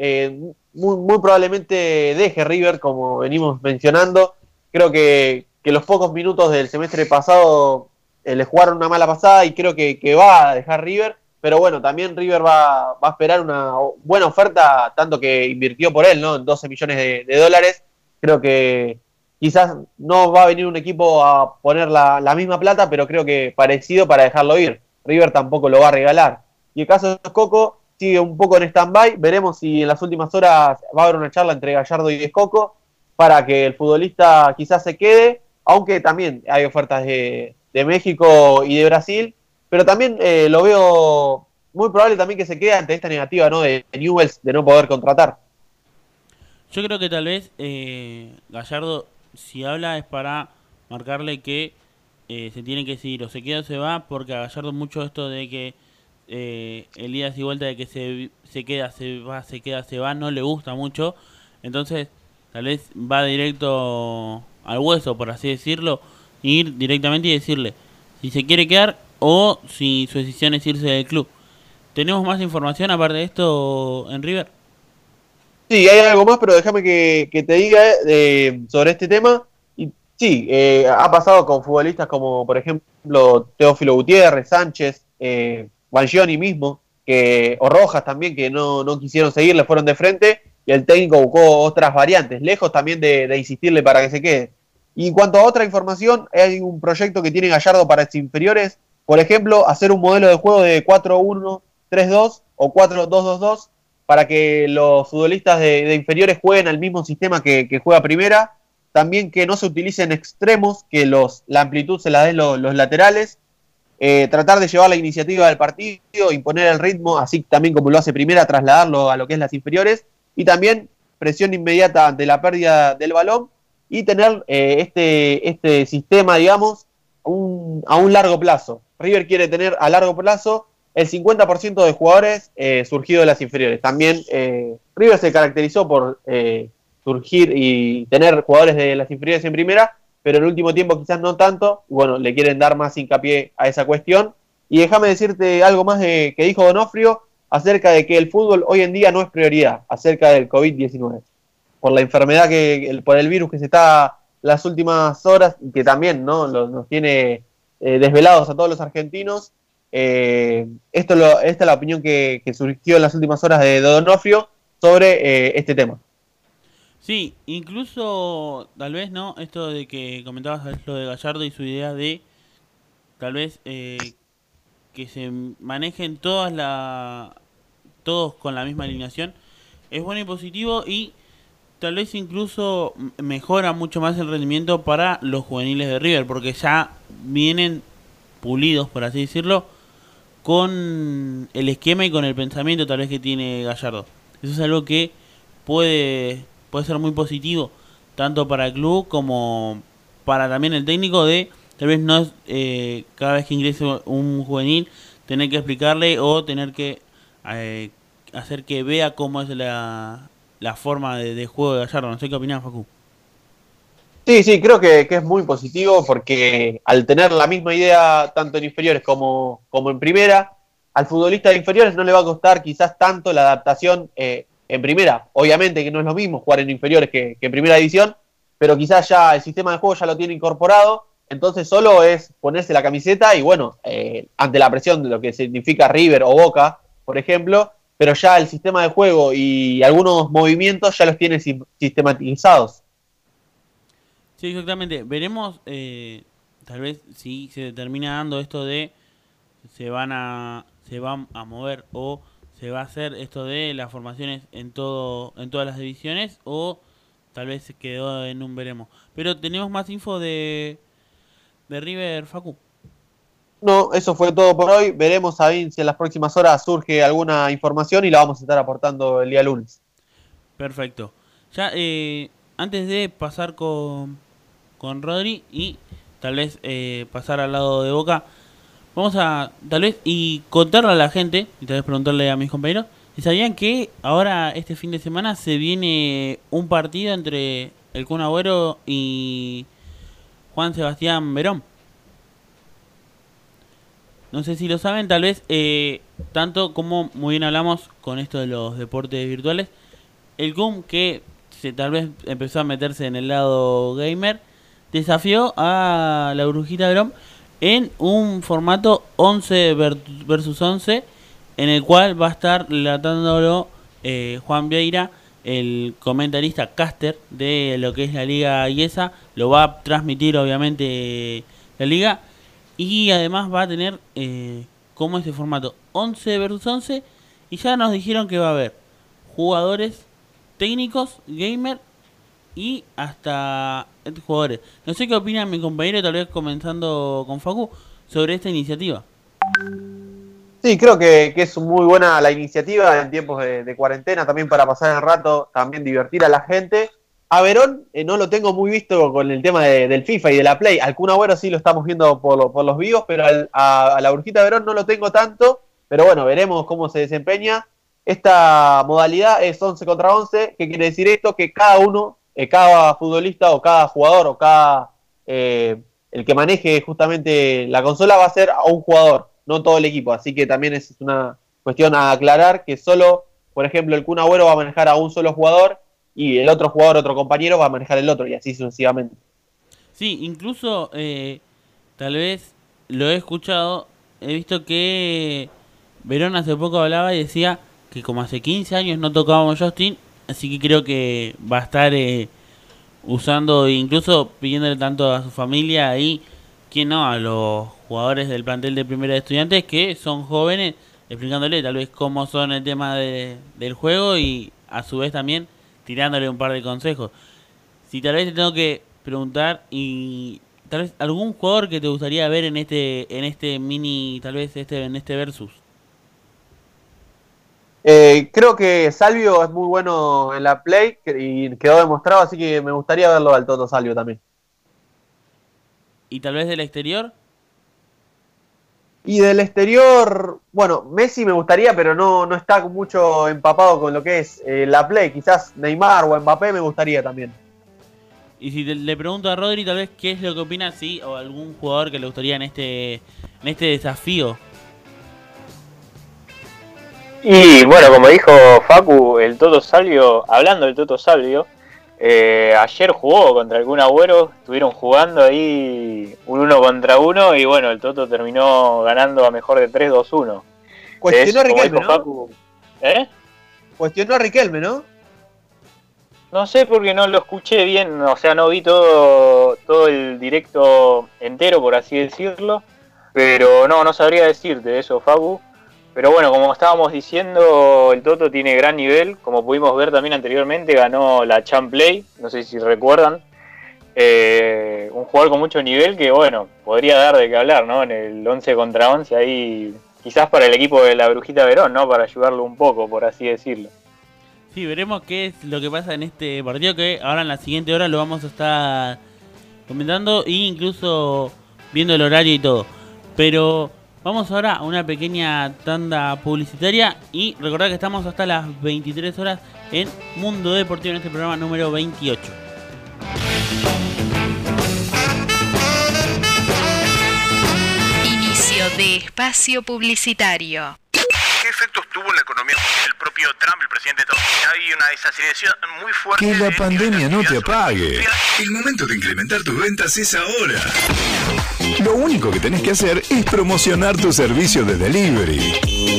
muy probablemente deje River, como venimos mencionando. Creo que, que los pocos minutos del semestre pasado eh, le jugaron una mala pasada y creo que, va a dejar River. Pero bueno, también River va, a esperar una buena oferta, tanto que invirtió por él, ¿no? En 12 millones de, de dólares. Creo que quizás no va a venir un equipo a poner la, la misma plata, pero creo que parecido para dejarlo ir. River tampoco lo va a regalar. Y el caso de Coco sigue un poco en stand-by. Veremos si en las últimas horas va a haber una charla entre Gallardo y Escoco para que el futbolista quizás se quede, aunque también hay ofertas de, de México y de Brasil. Pero también eh, lo veo muy probable también que se quede ante esta negativa ¿no? de Newells de no poder contratar. Yo creo que tal vez eh, Gallardo, si habla, es para marcarle que eh, se tiene que seguir o se queda o se va, porque a Gallardo mucho esto de que el ida y vuelta de que se, se queda, se va, se queda, se va, no le gusta mucho. Entonces, tal vez va directo al hueso, por así decirlo, ir directamente y decirle si se quiere quedar o si su decisión es irse del club. ¿Tenemos más información aparte de esto en River? Sí, hay algo más, pero déjame que, que te diga eh, sobre este tema. Y sí, eh, ha pasado con futbolistas como, por ejemplo, Teófilo Gutiérrez, Sánchez, eh, Bangioni mismo, que, o Rojas también, que no, no quisieron seguir, le fueron de frente el técnico buscó otras variantes, lejos también de, insistirle para que se quede. Y en cuanto a otra información, hay un proyecto que tiene Gallardo para sus inferiores, por ejemplo, hacer un modelo de juego de 4-1-3-2 o 4-2-2-2 para que los futbolistas de, inferiores jueguen al mismo sistema que, juega primera. También que no se utilicen extremos, que los, la amplitud se la den los, los laterales. Eh, tratar de llevar la iniciativa del partido, imponer el ritmo, así también como lo hace primera, trasladarlo a lo que es las inferiores. Y también presión inmediata ante la pérdida del balón y tener eh, este, este sistema, digamos, un, a un largo plazo. River quiere tener a largo plazo el 50% de jugadores eh, surgidos de las inferiores. También eh, River se caracterizó por eh, surgir y tener jugadores de las inferiores en primera, pero en el último tiempo quizás no tanto. Bueno, le quieren dar más hincapié a esa cuestión. Y déjame decirte algo más de, que dijo Donofrio acerca de que el fútbol hoy en día no es prioridad, acerca del COVID-19. Por la enfermedad, que por el virus que se está las últimas horas y que también ¿no? Nos tiene desvelados a todos los argentinos. Eh, esto lo, esta es la opinión que, que, surgió en las últimas horas de Donofrio sobre eh, este tema. Sí, incluso tal vez no, esto de que comentabas lo de Gallardo y su idea de tal vez eh, que se manejen todas la todos con la misma alineación es bueno y positivo y tal vez incluso mejora mucho más el rendimiento para los juveniles de River porque ya vienen pulidos por así decirlo con el esquema y con el pensamiento tal vez que tiene Gallardo. Eso es algo que puede, puede ser muy positivo, tanto para el club como para también el técnico de tal vez no eh, cada vez que ingrese un juvenil tener que explicarle o tener que eh, hacer que vea cómo es la, la forma de, juego de Gallardo. No sé qué opinás, Facu. Sí, sí, creo que, que, es muy positivo porque al tener la misma idea tanto en inferiores como, como en primera, al futbolista de inferiores no le va a costar quizás tanto la adaptación eh, en primera. Obviamente que no es lo mismo jugar en inferiores que, que, en primera división, pero quizás ya el sistema de juego ya lo tiene incorporado, entonces solo es ponerse la camiseta y bueno, eh, ante la presión de lo que significa River o Boca, por ejemplo, pero ya el sistema de juego y algunos movimientos ya los tiene si- sistematizados. Sí, exactamente. Veremos, eh, tal vez si se termina dando esto de se van a se van a mover o se va a hacer esto de las formaciones en todo en todas las divisiones o tal vez se quedó en un veremos. Pero tenemos más info de de River Facu. No, eso fue todo por hoy. Veremos a si en las próximas horas surge alguna información y la vamos a estar aportando el día lunes. Perfecto. Ya eh, antes de pasar con con Rodri y tal vez eh, pasar al lado de Boca, vamos a tal vez y contarle a la gente y tal vez preguntarle a mis compañeros si sabían que ahora este fin de semana se viene un partido entre el Kun Agüero y Juan Sebastián Verón. No sé si lo saben, tal vez eh, tanto como muy bien hablamos con esto de los deportes virtuales, el Kun que se, tal vez empezó a meterse en el lado gamer, desafió a la Brujita Verón en un formato 11 ver- versus 11, en el cual va a estar relatándolo eh, Juan Vieira, el comentarista caster de lo que es la Liga IESA, lo va a transmitir obviamente la liga y además va a tener eh, como ese formato 11 versus 11 y ya nos dijeron que va a haber jugadores técnicos, gamer y hasta jugadores. No sé qué opina mi compañero, tal vez comenzando con Facu, sobre esta iniciativa. Sí, creo que, que es muy buena la iniciativa en tiempos de cuarentena, también para pasar el rato, también divertir a la gente. A Verón eh, no lo tengo muy visto con el tema de- del FIFA y de la Play. Al Kun sí lo estamos viendo por, lo- por los vivos, pero al- a, la Brujita Verón no lo tengo tanto. Pero bueno, veremos cómo se desempeña. Esta modalidad es 11 contra 11. ¿Qué quiere decir esto? Que cada uno, eh, cada futbolista o cada jugador o cada eh, el que maneje justamente la consola va a ser a un jugador, no todo el equipo. Así que también es una cuestión a aclarar que solo, por ejemplo, el Kun Agüero va a manejar a un solo jugador y el otro jugador, otro compañero, va a manejar el otro y así sucesivamente. Sí, incluso eh, tal vez lo he escuchado, he visto que Verón hace poco hablaba y decía que como hace 15 años no tocábamos Justin, así que creo que va a estar eh, usando, incluso pidiéndole tanto a su familia y, que no, a los jugadores del plantel de primera de estudiantes que son jóvenes, explicándole tal vez cómo son el tema de- del juego y a su vez también tirándole un par de consejos. Si tal vez te tengo que preguntar y tal vez algún jugador que te gustaría ver en este en este mini tal vez este en este versus. Eh, creo que Salvio es muy bueno en la play y quedó demostrado, así que me gustaría verlo al Toto Salvio también. Y tal vez del exterior, Y del exterior, bueno, Messi me gustaría, pero no, no está mucho empapado con lo que es eh, la play. Quizás Neymar o Mbappé me gustaría también. y si te- le pregunto a Rodri tal vez qué es lo que opina si o algún jugador que le gustaría en este en este desafío. Y bueno, como dijo Facu, el Toto Salvio, hablando del Toto Salvio, eh, ayer jugó contra Kun Agüero, estuvieron jugando ahí un uno contra uno y bueno, el Toto terminó ganando a mejor de 3-2-1. Cuestionó a Riquelme, ¿no? Facu, ¿Eh? Cuestionó a Riquelme, ¿no? No sé porque no lo escuché bien, o sea, no vi todo, todo el directo entero, por así decirlo. Pero no, no sabría decirte eso, Fabu. Pero bueno, como estábamos diciendo, el Toto tiene gran nivel. Como pudimos ver también anteriormente, ganó la Champ Play, no sé si recuerdan. Eh, un jugador con mucho nivel que, bueno, podría dar de qué hablar, ¿no? En el 11 contra 11, ahí quizás para el equipo de la Brujita Verón, ¿no? Para ayudarlo un poco, por así decirlo. Sí, veremos qué es lo que pasa en este partido que ahora en la siguiente hora lo vamos a estar comentando e incluso viendo el horario y todo. Pero vamos ahora a una pequeña tanda publicitaria y recordad que estamos hasta las 23 horas en Mundo Deportivo en este programa número 28. Inicio de espacio publicitario. ¿Qué efectos tuvo en la economía el propio Trump, el presidente de Estados Unidos? Hay una desaceleración muy fuerte. Que la de- pandemia no te apague. El momento de incrementar tus ventas es ahora. Lo único que tenés que hacer es promocionar tu servicio de delivery.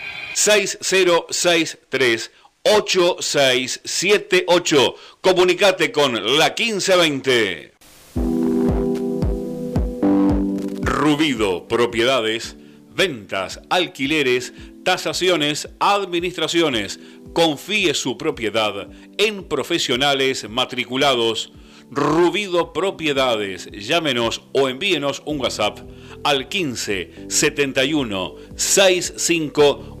6063 8678. Comunicate con la 1520. Rubido Propiedades, ventas, alquileres, tasaciones, administraciones. Confíe su propiedad en profesionales matriculados. Rubido Propiedades. Llámenos o envíenos un WhatsApp al 15 71 65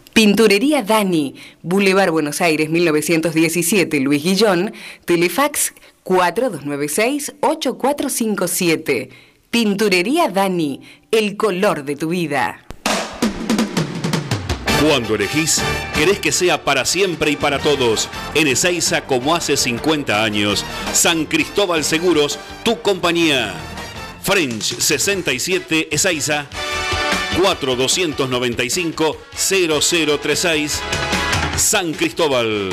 Pinturería Dani, Boulevard Buenos Aires 1917, Luis Guillón, Telefax 4296-8457. Pinturería Dani, el color de tu vida. Cuando elegís, querés que sea para siempre y para todos. En Ezeiza, como hace 50 años. San Cristóbal Seguros, tu compañía. French 67 Ezeiza. 4295-0036. San Cristóbal.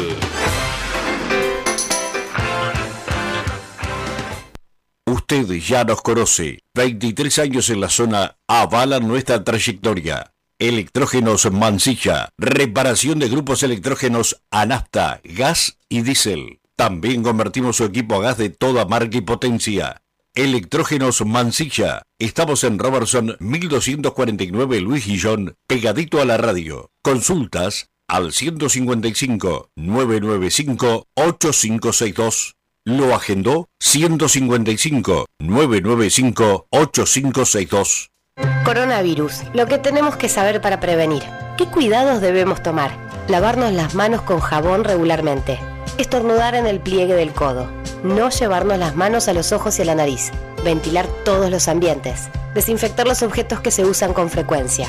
Usted ya nos conoce. 23 años en la zona avalan nuestra trayectoria. Electrógenos Mansilla. Reparación de grupos electrógenos a nafta, gas y diésel. También convertimos su equipo a gas de toda marca y potencia. Electrógenos Mansilla. Estamos en Robertson 1249 Luis Guillón, pegadito a la radio. Consultas al 155 995 8562. Lo agendó 155 995 8562. Coronavirus. Lo que tenemos que saber para prevenir. ¿Qué cuidados debemos tomar? Lavarnos las manos con jabón regularmente. Estornudar en el pliegue del codo. No llevarnos las manos a los ojos y a la nariz. Ventilar todos los ambientes. Desinfectar los objetos que se usan con frecuencia.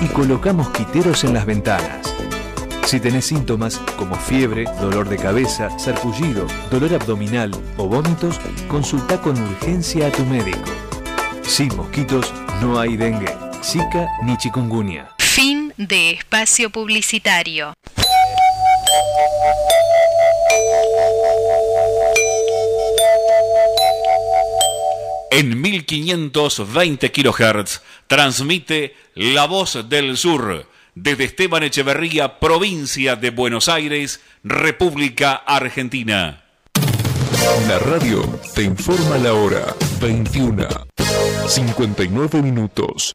y coloca mosquiteros en las ventanas. Si tenés síntomas como fiebre, dolor de cabeza, sarpullido, dolor abdominal o vómitos, consulta con urgencia a tu médico. Sin mosquitos no hay dengue, zika ni chikungunya. Fin de espacio publicitario. En 1520 kHz transmite La Voz del Sur desde Esteban Echeverría, provincia de Buenos Aires, República Argentina. La radio te informa la hora 21. 59 minutos.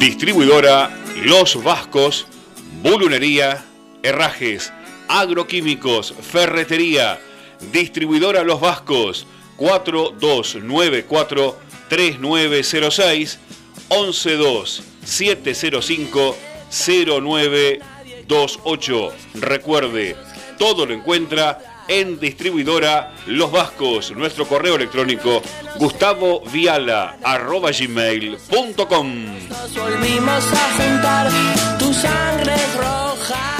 Distribuidora Los Vascos, Bulunería, Herrajes, Agroquímicos, Ferretería. Distribuidora Los Vascos, 4294 3906 112 705 0928. Recuerde, todo lo encuentra en distribuidora Los Vascos. Nuestro correo electrónico gustavoviala.gmail.com Nos volvimos a juntar, tu sangre roja.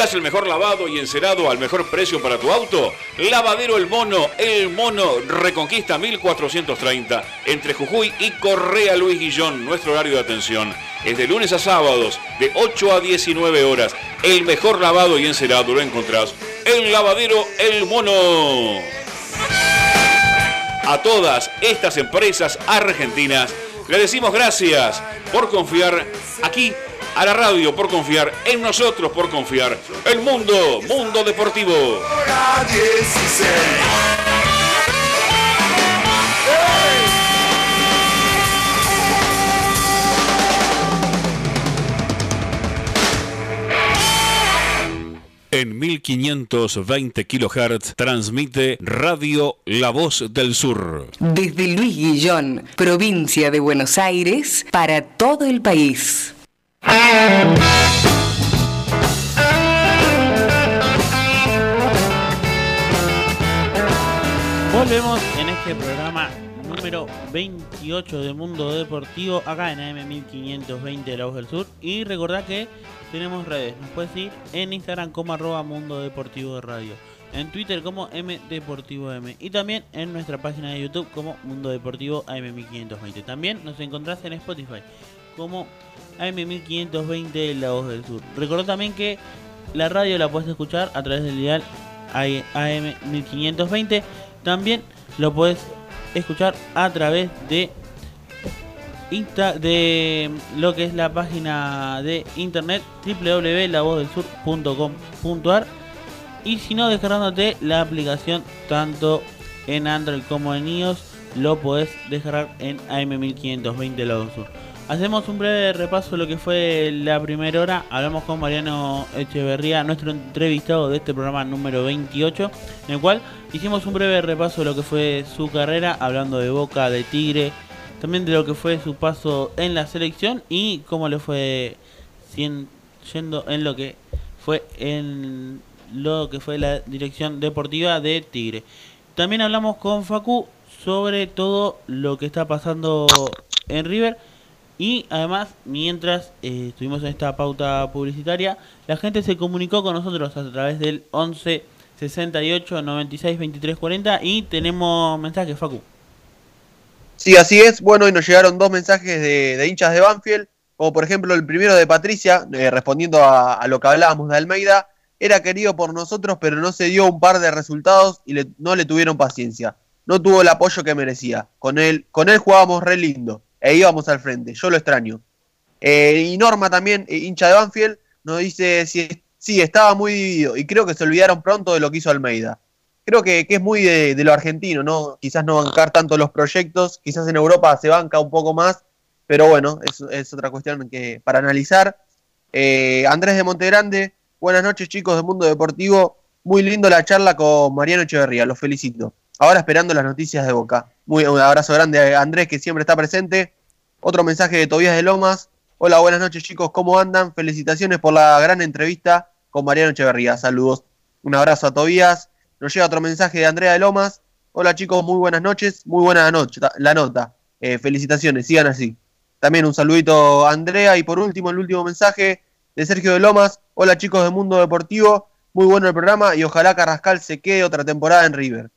¿Buscas el mejor lavado y encerado al mejor precio para tu auto? Lavadero El Mono, El Mono Reconquista 1430, entre Jujuy y Correa Luis Guillón, nuestro horario de atención. Es de lunes a sábados, de 8 a 19 horas. El mejor lavado y encerado lo encontrás en Lavadero El Mono. A todas estas empresas argentinas le decimos gracias por confiar aquí a la radio por confiar, en nosotros por confiar. El mundo, mundo deportivo. En 1520 kHz transmite Radio La Voz del Sur. Desde Luis Guillón, provincia de Buenos Aires, para todo el país. Volvemos en este programa número 28 de Mundo Deportivo, acá en AM1520 de la Voz del Sur. Y recordad que tenemos redes, nos puedes ir en Instagram como arroba Mundo Deportivo de Radio, en Twitter como M Deportivo M y también en nuestra página de YouTube como Mundo Deportivo AM1520. También nos encontrás en Spotify como AM1520 La Voz del Sur. Recordad también que la radio la puedes escuchar a través del dial AM1520. También lo puedes escuchar a través de Insta de lo que es la página de internet www.lavozdelsur.com.ar y si no descargándote la aplicación tanto en Android como en iOS lo puedes descargar en AM1520 La Voz del Sur. Hacemos un breve repaso de lo que fue la primera hora. Hablamos con Mariano Echeverría, nuestro entrevistado de este programa número 28, en el cual hicimos un breve repaso de lo que fue su carrera, hablando de Boca, de Tigre, también de lo que fue su paso en la selección y cómo le fue yendo en lo que fue en lo que fue la dirección deportiva de Tigre. También hablamos con Facu sobre todo lo que está pasando en River y además mientras eh, estuvimos en esta pauta publicitaria, la gente se comunicó con nosotros a través del 11 68 96 23 40 y tenemos mensajes Facu. Sí, así es. Bueno, y nos llegaron dos mensajes de, de hinchas de Banfield, como por ejemplo el primero de Patricia, eh, respondiendo a, lo que hablábamos de Almeida. Era querido por nosotros, pero no se dio un par de resultados y le- no le tuvieron paciencia. No tuvo el apoyo que merecía. Con él, con él jugábamos re lindo e íbamos al frente. Yo lo extraño. Eh, y Norma también, eh, hincha de Banfield, nos dice si sí, estaba muy dividido y creo que se olvidaron pronto de lo que hizo Almeida. Creo que, que es muy de, lo argentino, ¿no? Quizás no bancar tanto los proyectos, quizás en Europa se banca un poco más, pero bueno, es, es otra cuestión que para analizar. Eh, Andrés de Montegrande, buenas noches chicos de Mundo Deportivo, muy lindo la charla con Mariano Echeverría, los felicito. Ahora esperando las noticias de Boca. Muy, un abrazo grande a Andrés que siempre está presente. Otro mensaje de Tobías de Lomas. Hola, buenas noches chicos, ¿cómo andan? Felicitaciones por la gran entrevista con Mariano Echeverría. Saludos. Un abrazo a Tobías. Nos llega otro mensaje de Andrea de Lomas. Hola chicos, muy buenas noches. Muy buena noche, la nota. Eh, felicitaciones, sigan así. También un saludito a Andrea. Y por último, el último mensaje de Sergio de Lomas. Hola chicos de Mundo Deportivo. Muy bueno el programa y ojalá Carrascal se quede otra temporada en River.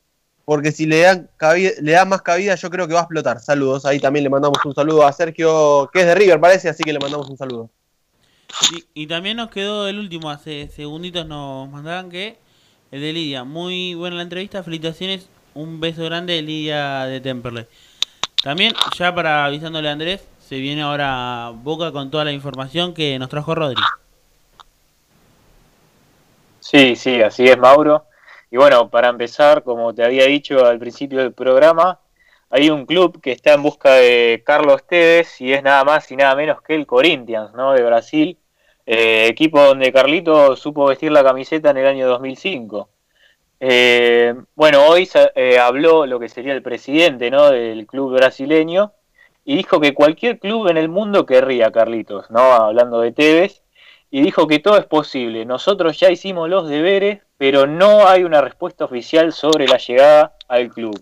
Porque si le dan, cabida- le dan más cabida, yo creo que va a explotar. Saludos. Ahí también le mandamos un saludo a Sergio, que es de River, parece, así que le mandamos un saludo. Y, y también nos quedó el último, hace segunditos nos mandaban que el de Lidia. Muy buena la entrevista, felicitaciones, un beso grande de Lidia de Temperley. También, ya para avisándole a Andrés, se viene ahora Boca con toda la información que nos trajo Rodri. Sí, sí, así es, Mauro. Y bueno, para empezar, como te había dicho al principio del programa, hay un club que está en busca de Carlos Tevez y es nada más y nada menos que el Corinthians, ¿no? De Brasil, eh, equipo donde Carlito supo vestir la camiseta en el año 2005. Eh, bueno, hoy eh, habló lo que sería el presidente, ¿no? Del club brasileño y dijo que cualquier club en el mundo querría Carlitos, ¿no? Hablando de Tevez y dijo que todo es posible. Nosotros ya hicimos los deberes, pero no hay una respuesta oficial sobre la llegada al club.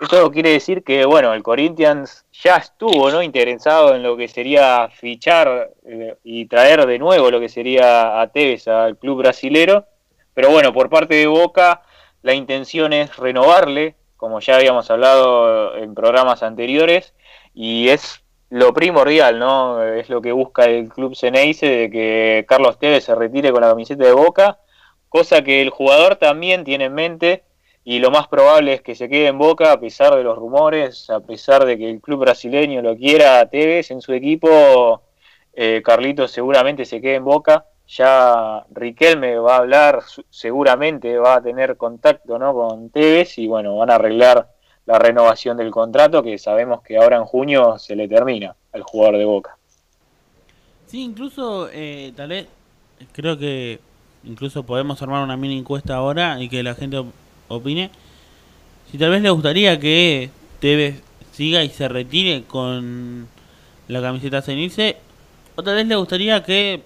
Esto quiere decir que, bueno, el Corinthians ya estuvo, ¿no? Interesado en lo que sería fichar eh, y traer de nuevo lo que sería a Tevez al club brasilero. Pero bueno, por parte de Boca, la intención es renovarle, como ya habíamos hablado en programas anteriores, y es lo primordial, ¿no? Es lo que busca el club Ceneice de que Carlos Tevez se retire con la camiseta de Boca, cosa que el jugador también tiene en mente y lo más probable es que se quede en Boca a pesar de los rumores, a pesar de que el club brasileño lo quiera a Tevez en su equipo, eh, Carlitos seguramente se quede en Boca. Ya Riquelme va a hablar, seguramente va a tener contacto ¿no? con Tevez y bueno, van a arreglar la renovación del contrato que sabemos que ahora en junio se le termina al jugador de Boca. Sí, incluso, eh, tal vez, creo que incluso podemos armar una mini encuesta ahora y que la gente op- opine. Si tal vez le gustaría que Tevez siga y se retire con la camiseta Cenice, o tal vez le gustaría que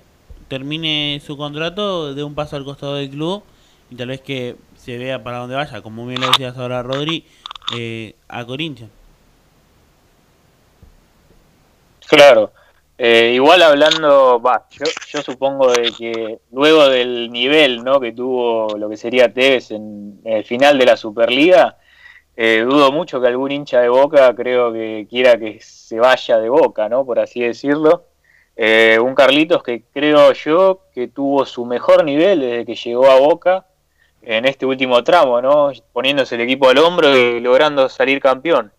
termine su contrato de un paso al costado del club y tal vez que se vea para dónde vaya, como bien lo decías ahora Rodri, eh, a Corinthians. Claro. Eh, igual hablando, va, yo, yo supongo de que luego del nivel ¿no? que tuvo lo que sería Tevez en, en el final de la Superliga, eh, dudo mucho que algún hincha de Boca creo que quiera que se vaya de Boca, ¿no? Por así decirlo. Eh, un Carlitos que creo yo que tuvo su mejor nivel desde que llegó a Boca en este último tramo, ¿no? Poniéndose el equipo al hombro y logrando salir campeón.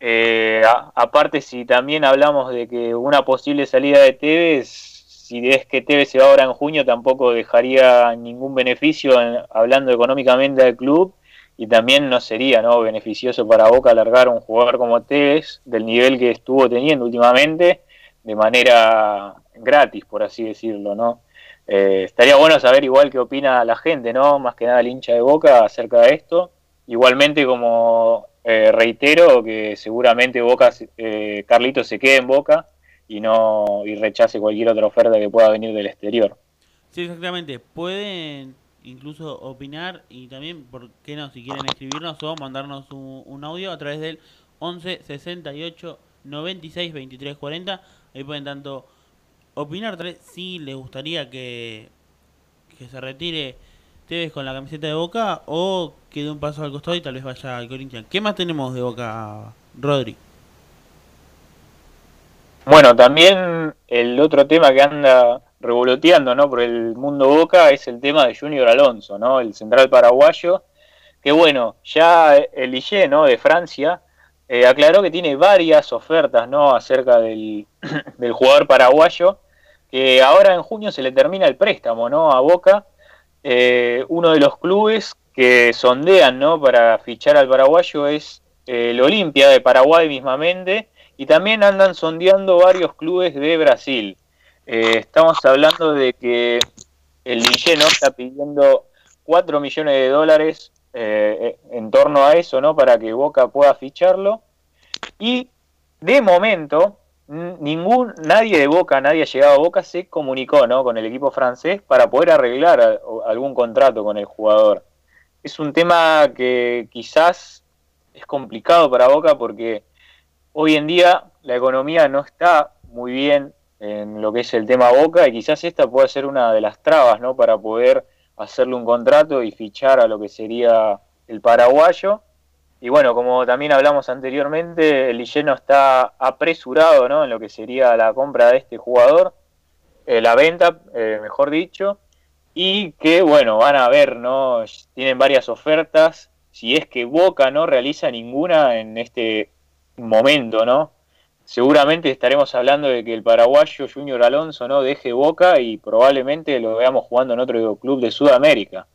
Eh, aparte, si también hablamos de que una posible salida de Tevez, si es que Tevez se va ahora en junio, tampoco dejaría ningún beneficio en- hablando económicamente al club y también no sería ¿no? beneficioso para Boca alargar un jugador como Tevez del nivel que estuvo teniendo últimamente de manera gratis, por así decirlo, ¿no? Eh, estaría bueno saber igual qué opina la gente, ¿no? Más que nada el hincha de Boca acerca de esto. Igualmente, como eh, reitero, que seguramente Boca, eh, Carlito se quede en Boca y no y rechace cualquier otra oferta que pueda venir del exterior. Sí, exactamente. Pueden incluso opinar y también, ¿por qué no? Si quieren escribirnos o mandarnos un, un audio a través del 11 68 96 23 40. Ahí pueden tanto opinar si les gustaría que, que se retire Tevez con la camiseta de Boca o que dé un paso al costado y tal vez vaya al Corinthians. ¿Qué más tenemos de Boca, Rodri? Bueno, también el otro tema que anda revoloteando ¿no? por el mundo Boca es el tema de Junior Alonso, ¿no? el central paraguayo, que bueno, ya el Ligue, ¿no? de Francia eh, aclaró que tiene varias ofertas ¿no? acerca del, [clears throat] del jugador paraguayo, que ahora en junio se le termina el préstamo ¿no? a Boca, eh, uno de los clubes que sondean ¿no? para fichar al paraguayo es eh, el Olimpia de Paraguay mismamente, y también andan sondeando varios clubes de Brasil. Eh, estamos hablando de que el ¿no? está pidiendo 4 millones de dólares en torno a eso, ¿no? Para que Boca pueda ficharlo. Y de momento, ningún, nadie de Boca, nadie ha llegado a Boca, se comunicó, ¿no? Con el equipo francés para poder arreglar algún contrato con el jugador. Es un tema que quizás es complicado para Boca porque hoy en día la economía no está muy bien en lo que es el tema Boca y quizás esta puede ser una de las trabas, ¿no? Para poder hacerle un contrato y fichar a lo que sería el paraguayo. Y bueno, como también hablamos anteriormente, el Lilleno está apresurado, ¿no? En lo que sería la compra de este jugador. eh, la venta, eh, mejor dicho, y que bueno, van a ver, ¿no? Tienen varias ofertas, si es que Boca no realiza ninguna en este momento, ¿no? Seguramente estaremos hablando de que el paraguayo Junior Alonso no deje Boca y probablemente lo veamos jugando en otro club de Sudamérica.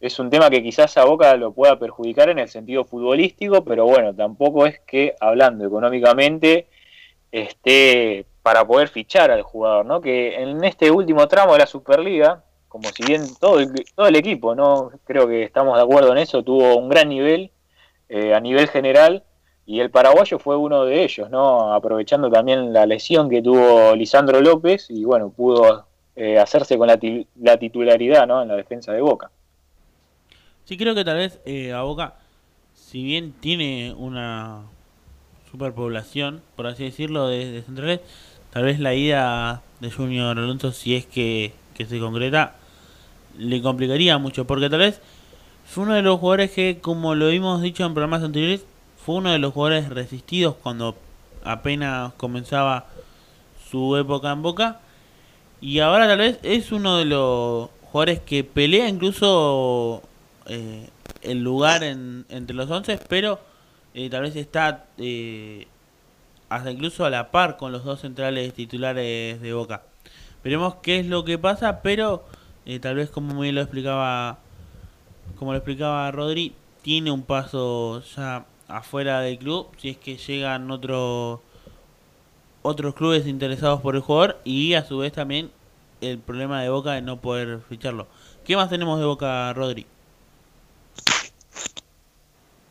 Es un tema que quizás a Boca lo pueda perjudicar en el sentido futbolístico, pero bueno, tampoco es que hablando económicamente esté para poder fichar al jugador, ¿no? Que en este último tramo de la Superliga, como si bien todo el, todo el equipo, no creo que estamos de acuerdo en eso, tuvo un gran nivel eh, a nivel general y el paraguayo fue uno de ellos, ¿no? Aprovechando también la lesión que tuvo Lisandro López y bueno, pudo eh, hacerse con la, la titularidad, ¿no? En la defensa de Boca. Sí, creo que tal vez eh, a Boca, si bien tiene una superpoblación, por así decirlo, de, de centrales, tal vez la ida de Junior Alonso, si es que, que se concreta, le complicaría mucho, porque tal vez fue uno de los jugadores que, como lo hemos dicho en programas anteriores, fue uno de los jugadores resistidos cuando apenas comenzaba su época en Boca. Y ahora tal vez es uno de los jugadores que pelea incluso eh, el lugar en, entre los 11, pero eh, tal vez está eh, hasta incluso a la par con los dos centrales titulares de Boca. Veremos qué es lo que pasa, pero eh, tal vez como muy lo explicaba, como lo explicaba Rodri, tiene un paso ya afuera del club, si es que llegan otros otros clubes interesados por el jugador y a su vez también el problema de Boca de no poder ficharlo. ¿Qué más tenemos de Boca, Rodri?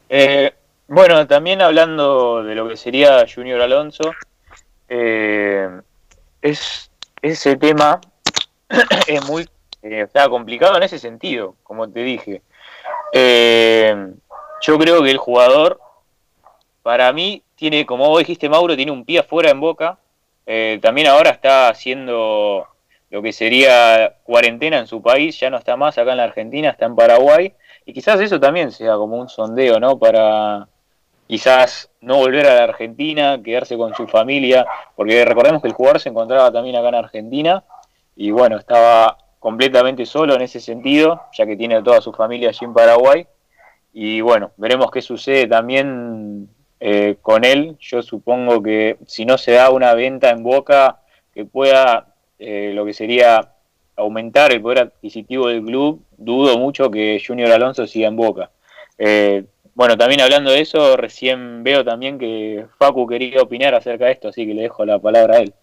Eh, bueno, también hablando de lo que sería Junior Alonso, eh, es ese tema [clears throat] es muy eh, está complicado en ese sentido, como te dije. Eh, yo creo que el jugador, para mí, tiene, como vos dijiste, Mauro, tiene un pie afuera en boca. También ahora está haciendo lo que sería cuarentena en su país, ya no está más acá en la Argentina, está en Paraguay. Y quizás eso también sea como un sondeo, ¿no? Para quizás no volver a la Argentina, quedarse con su familia, porque recordemos que el jugador se encontraba también acá en Argentina y bueno, estaba completamente solo en ese sentido, ya que tiene toda su familia allí en Paraguay. Y bueno, veremos qué sucede también eh, con él. Yo supongo que si no se da una venta en Boca que pueda eh, lo que sería aumentar el poder adquisitivo del club, dudo mucho que Junior Alonso siga en Boca. Eh, bueno, también hablando de eso, recién veo también que Facu quería opinar acerca de esto, así que le dejo la palabra a él.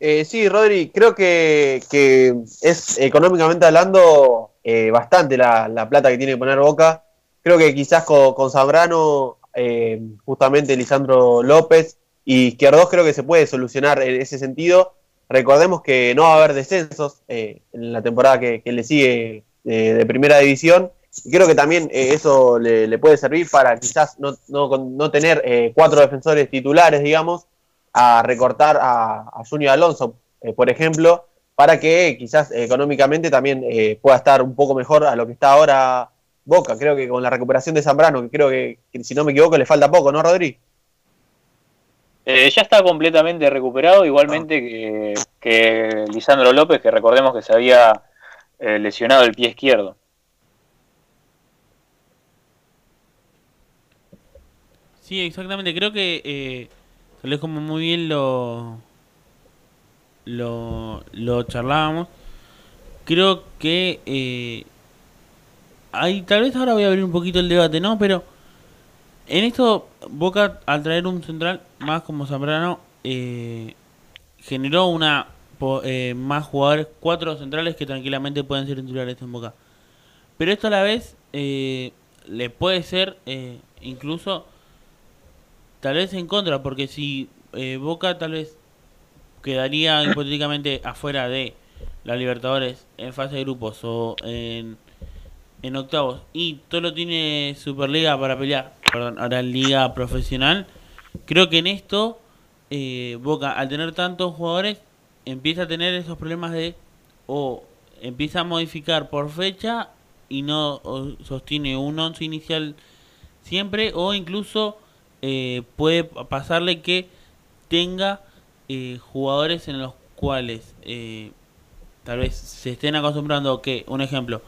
Eh, sí, Rodri, creo que, que es económicamente hablando eh, bastante la, la plata que tiene que poner Boca. Creo que quizás con, con Zambrano, eh, justamente Lisandro López y Izquierdos creo que se puede solucionar en ese sentido. Recordemos que no va a haber descensos eh, en la temporada que, le sigue eh, de primera división. Y creo que también eh, eso le, puede servir para quizás no, no, no tener eh, cuatro defensores titulares, digamos, a recortar a, a Junior Alonso, por ejemplo, para que quizás económicamente también pueda estar un poco mejor a lo que está ahora Boca. Creo que con la recuperación de Zambrano, que creo que, que si no me equivoco le falta poco, ¿no, Rodri? Eh, ya está completamente recuperado, igualmente que, Lisandro López, que recordemos que se había eh, lesionado el pie izquierdo. Sí, exactamente. Creo que eh, vez como muy bien lo, lo, lo charlábamos. Creo que eh, hay, tal vez ahora voy a abrir un poquito el debate, ¿no? Pero en esto, Boca al traer un central más como Zambrano, eh, generó una eh, más jugadores, cuatro centrales que tranquilamente pueden ser titulares en Boca. Pero esto a la vez eh, le puede ser eh, incluso tal vez en contra, porque si eh, Boca tal vez quedaría hipotéticamente afuera de la Libertadores en fase de grupos o en, en octavos. Y solo tiene Superliga para pelear, perdón, ahora Liga Profesional, creo que en esto eh, Boca al tener tantos jugadores empieza a tener esos problemas de o empieza a modificar por fecha y no sostiene un once inicial siempre o incluso eh, puede pasarle que tenga eh, jugadores en los cuales eh, tal vez se estén acostumbrando que, un ejemplo,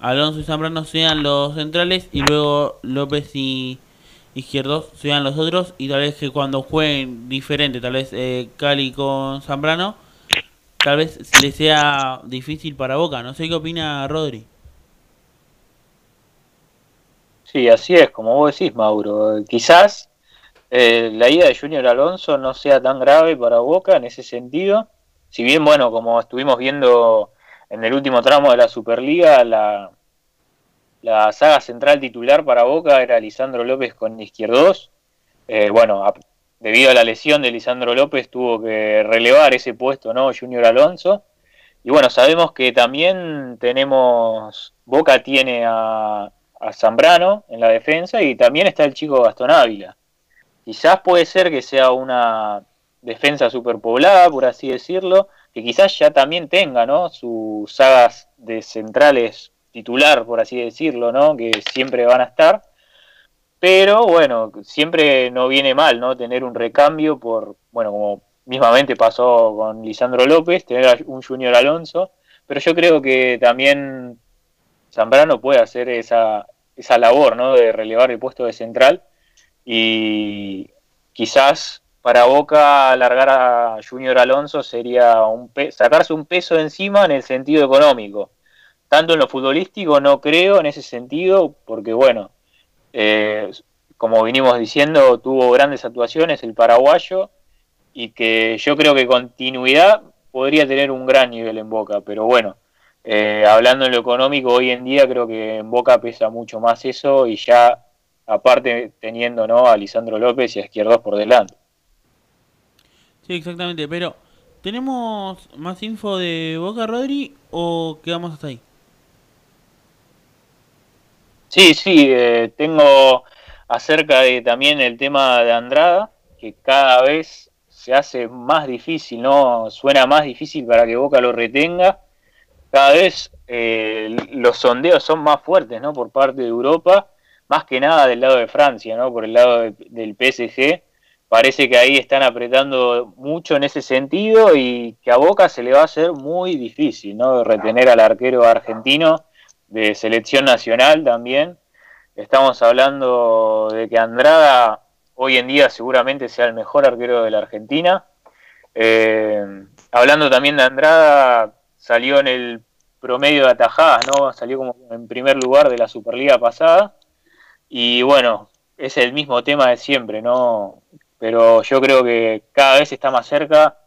Alonso y Zambrano sean los centrales y luego López y Izquierdos sean los otros y tal vez que cuando jueguen diferente, tal vez eh, Cali con Zambrano, tal vez le sea difícil para Boca. No sé qué opina Rodri. Sí, así es, como vos decís, Mauro. Quizás eh, la ida de Junior Alonso no sea tan grave para Boca en ese sentido. Si bien, bueno, como estuvimos viendo en el último tramo de la Superliga, la, la saga central titular para Boca era Lisandro López con Izquierdos. Eh, bueno, debido a la lesión de Lisandro López tuvo que relevar ese puesto, ¿no? Junior Alonso. Y bueno, sabemos que también tenemos, Boca tiene a, a Zambrano en la defensa y también está el chico Gastón Ávila. Quizás puede ser que sea una defensa superpoblada, por así decirlo, que quizás ya también tenga, ¿no? Sus sagas de centrales titular, por así decirlo, ¿no? Que siempre van a estar. Pero bueno, siempre no viene mal, ¿no? Tener un recambio por, bueno, como mismamente pasó con Lisandro López, tener un Junior Alonso. Pero yo creo que también Zambrano puede hacer esa, esa labor, ¿no? De relevar el puesto de central. Y quizás para Boca alargar a Junior Alonso sería un pe- sacarse un peso encima en el sentido económico. Tanto en lo futbolístico no creo en ese sentido, porque bueno, eh, como vinimos diciendo, tuvo grandes actuaciones el paraguayo y que yo creo que continuidad podría tener un gran nivel en Boca, pero bueno, eh, hablando en lo económico, hoy en día creo que en Boca pesa mucho más eso y ya aparte teniendo ¿no? a Lisandro López y a Izquierdos por delante. Sí, exactamente, pero ¿tenemos más info de Boca, Rodri, o quedamos hasta ahí? Sí, sí, eh, tengo acerca de también el tema de Andrada, que cada vez se hace más difícil, ¿no? Suena más difícil para que Boca lo retenga. Cada vez eh, los sondeos son más fuertes, ¿no? Por parte de Europa, más que nada del lado de Francia, ¿no? Por el lado de- del PSG. Parece que ahí están apretando mucho en ese sentido y que a Boca se le va a hacer muy difícil, ¿no? Retener al arquero argentino de selección nacional también. Estamos hablando de que Andrada hoy en día seguramente sea el mejor arquero de la Argentina. Eh, hablando también de Andrada, salió en el promedio de atajadas, ¿no? Salió como en primer lugar de la Superliga pasada. Y bueno, es el mismo tema de siempre, ¿no? Pero yo creo que cada vez está más cerca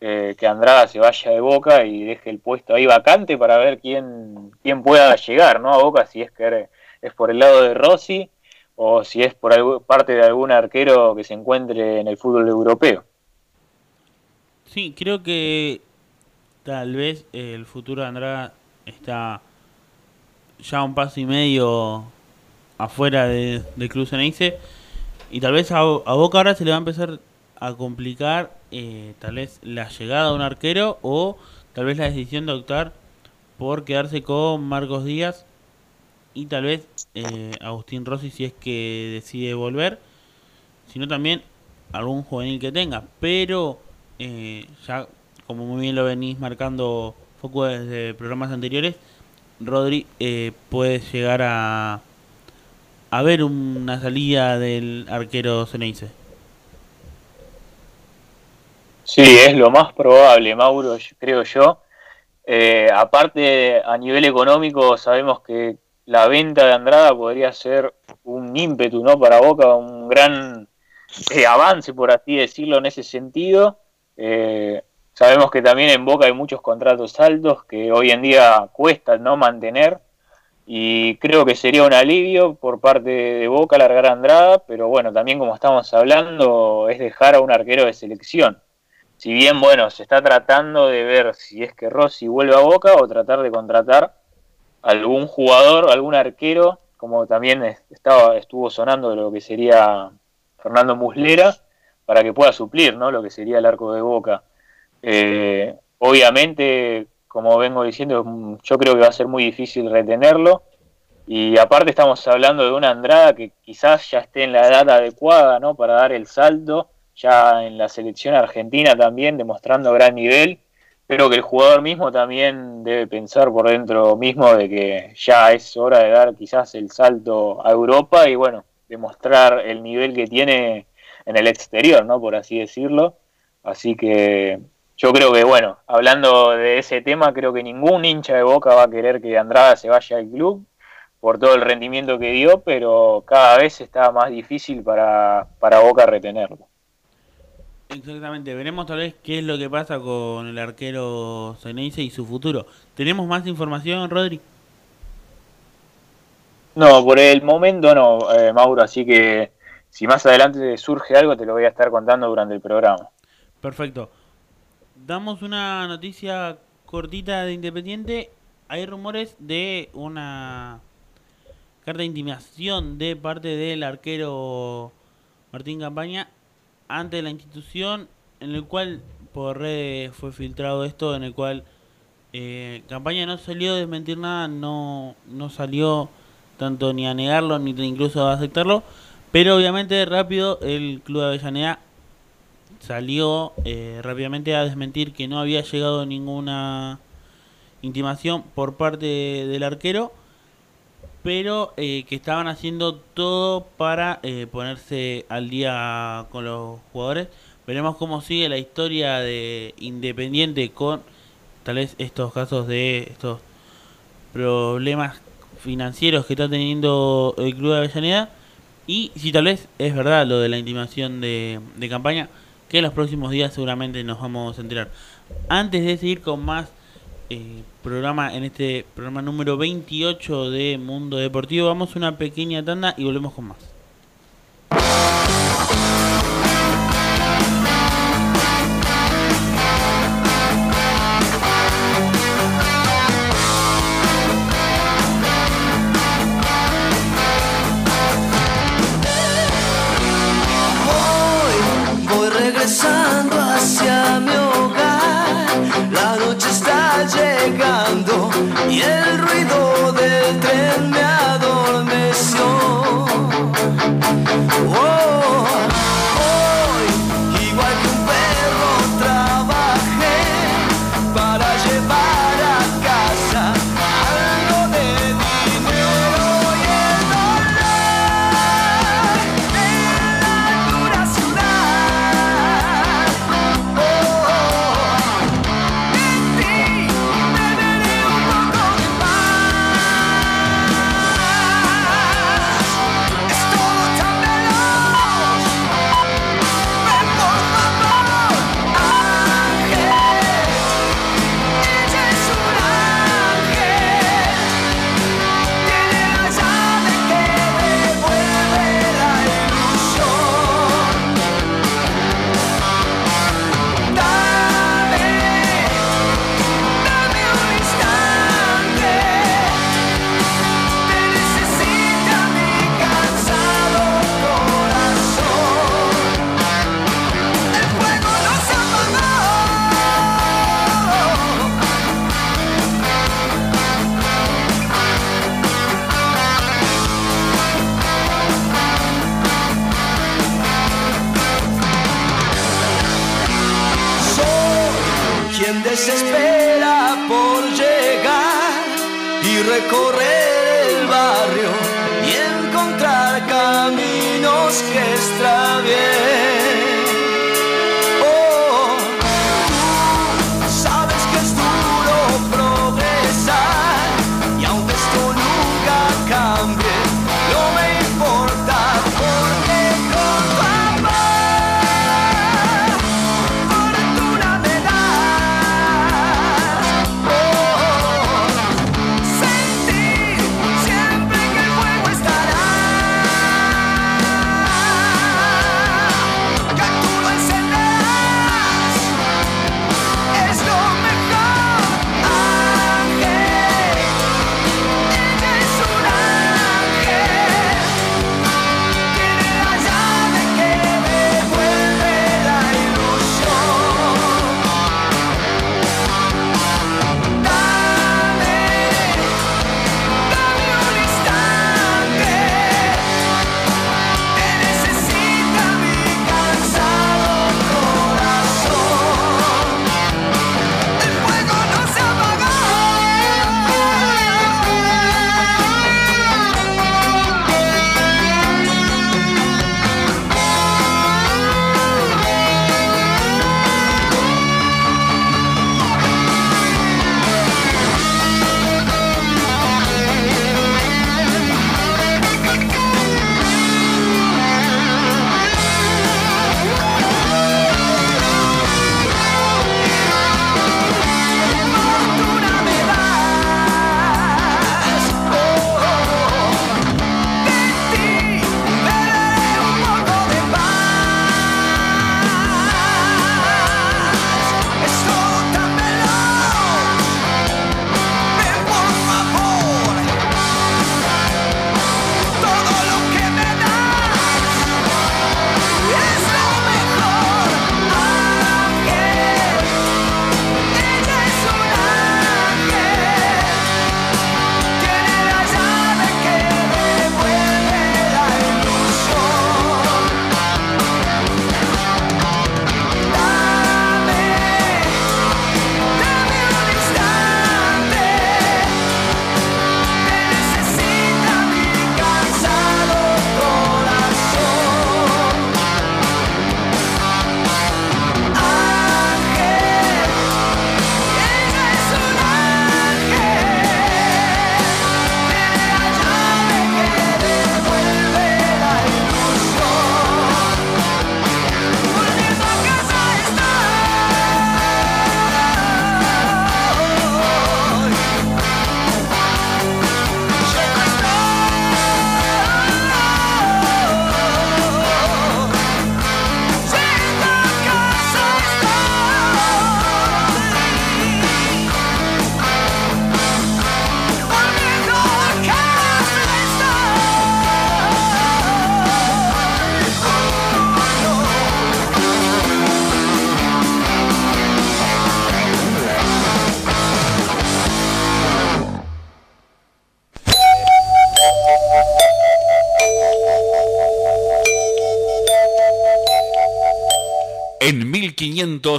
eh, que Andrada se vaya de Boca y deje el puesto ahí vacante para ver quién, quién pueda llegar, ¿no? A Boca, si es que es por el lado de Rossi o si es por parte de algún arquero que se encuentre en el fútbol europeo. Sí, creo que tal vez el futuro de Andrada está ya un paso y medio afuera de, Club Ceneice y tal vez a, a Boca ahora se le va a empezar a complicar eh, tal vez la llegada de un arquero o tal vez la decisión de optar por quedarse con Marcos Díaz y tal vez eh, Agustín Rossi si es que decide volver, sino también algún juvenil que tenga, pero eh, ya como muy bien lo venís marcando Foco desde programas anteriores, Rodri eh, puede llegar a a ver una salida del arquero Ceneice. Sí, es lo más probable, Mauro, creo yo. Eh, aparte, a nivel económico, sabemos que la venta de Andrada podría ser un ímpetu ¿no? para Boca, un gran eh, avance, por así decirlo, en ese sentido. Eh, sabemos que también en Boca hay muchos contratos altos que hoy en día cuestan no mantener y creo que sería un alivio por parte de Boca largar a Andrada, pero bueno, también como estamos hablando, es dejar a un arquero de selección. Si bien, bueno, se está tratando de ver si es que Rossi vuelve a Boca o tratar de contratar algún jugador, algún arquero, como también es- estaba, estuvo sonando lo que sería Fernando Muslera, para que pueda suplir ¿no? lo que sería el arco de Boca. Eh, obviamente, como vengo diciendo, yo creo que va a ser muy difícil retenerlo. Y aparte estamos hablando de una Andrada que quizás ya esté en la edad adecuada ¿no? para dar el salto, ya en la selección argentina también, demostrando gran nivel. creo que el jugador mismo también debe pensar por dentro mismo de que ya es hora de dar quizás el salto a Europa y bueno, demostrar el nivel que tiene en el exterior, ¿no? Por así decirlo. Así que yo creo que, bueno, hablando de ese tema, creo que ningún hincha de Boca va a querer que Andrada se vaya al club por todo el rendimiento que dio, pero cada vez está más difícil para, para Boca retenerlo. Exactamente, veremos tal vez qué es lo que pasa con el arquero Ceneice y su futuro. ¿Tenemos más información, Rodri? No, por el momento no, eh, Mauro, así que si más adelante surge algo te lo voy a estar contando durante el programa. Perfecto. Damos una noticia cortita de Independiente. Hay rumores de una carta de intimación de parte del arquero Martín Campaña ante la institución en el cual por redes fue filtrado esto, en el cual eh, Campaña no salió a desmentir nada, no, no salió tanto ni a negarlo ni incluso a aceptarlo, pero obviamente rápido el Club de Avellaneda salió eh, rápidamente a desmentir que no había llegado ninguna intimación por parte del arquero, pero eh, que estaban haciendo todo para eh, ponerse al día con los jugadores. Veremos cómo sigue la historia de Independiente con tal vez estos casos de estos problemas financieros que está teniendo el Club de Avellaneda y si tal vez es verdad lo de la intimación de, de campaña que en los próximos días seguramente nos vamos a enterar. Antes de seguir con más eh, programa en este programa número 28 de Mundo Deportivo, vamos a una pequeña tanda y volvemos con más.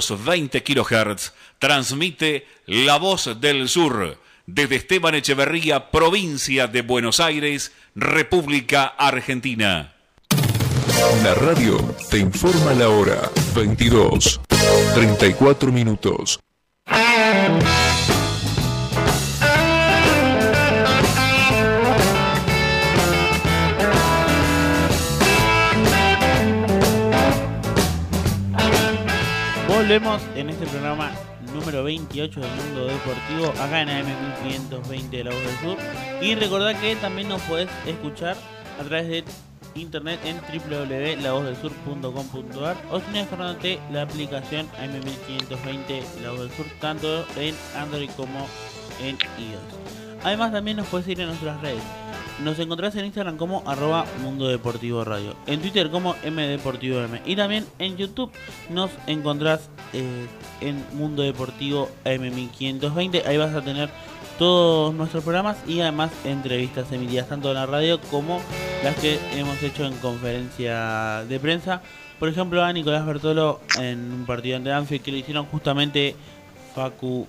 1520 kHz transmite La Voz del Sur desde Esteban Echeverría, provincia de Buenos Aires, República Argentina. La radio te informa la hora 22, 34 minutos. Volvemos en este programa número 28 del Mundo Deportivo, acá en AM1520 de La Voz del Sur. Y recordad que también nos podés escuchar a través de internet en www.lavozdelsur.com.ar o si descargándote la aplicación AM1520 La Voz del Sur, tanto en Android como en iOS. Además también nos puedes seguir en nuestras redes. Nos encontrás en Instagram como arroba Mundo Deportivo Radio, en Twitter como MDeportivo M y también en YouTube nos encontrás eh, en Mundo Deportivo M1520. Ahí vas a tener todos nuestros programas y además entrevistas emitidas tanto en la radio como las que hemos hecho en conferencia de prensa. Por ejemplo, a Nicolás Bertolo en un partido ante Anfield que lo hicieron justamente Facu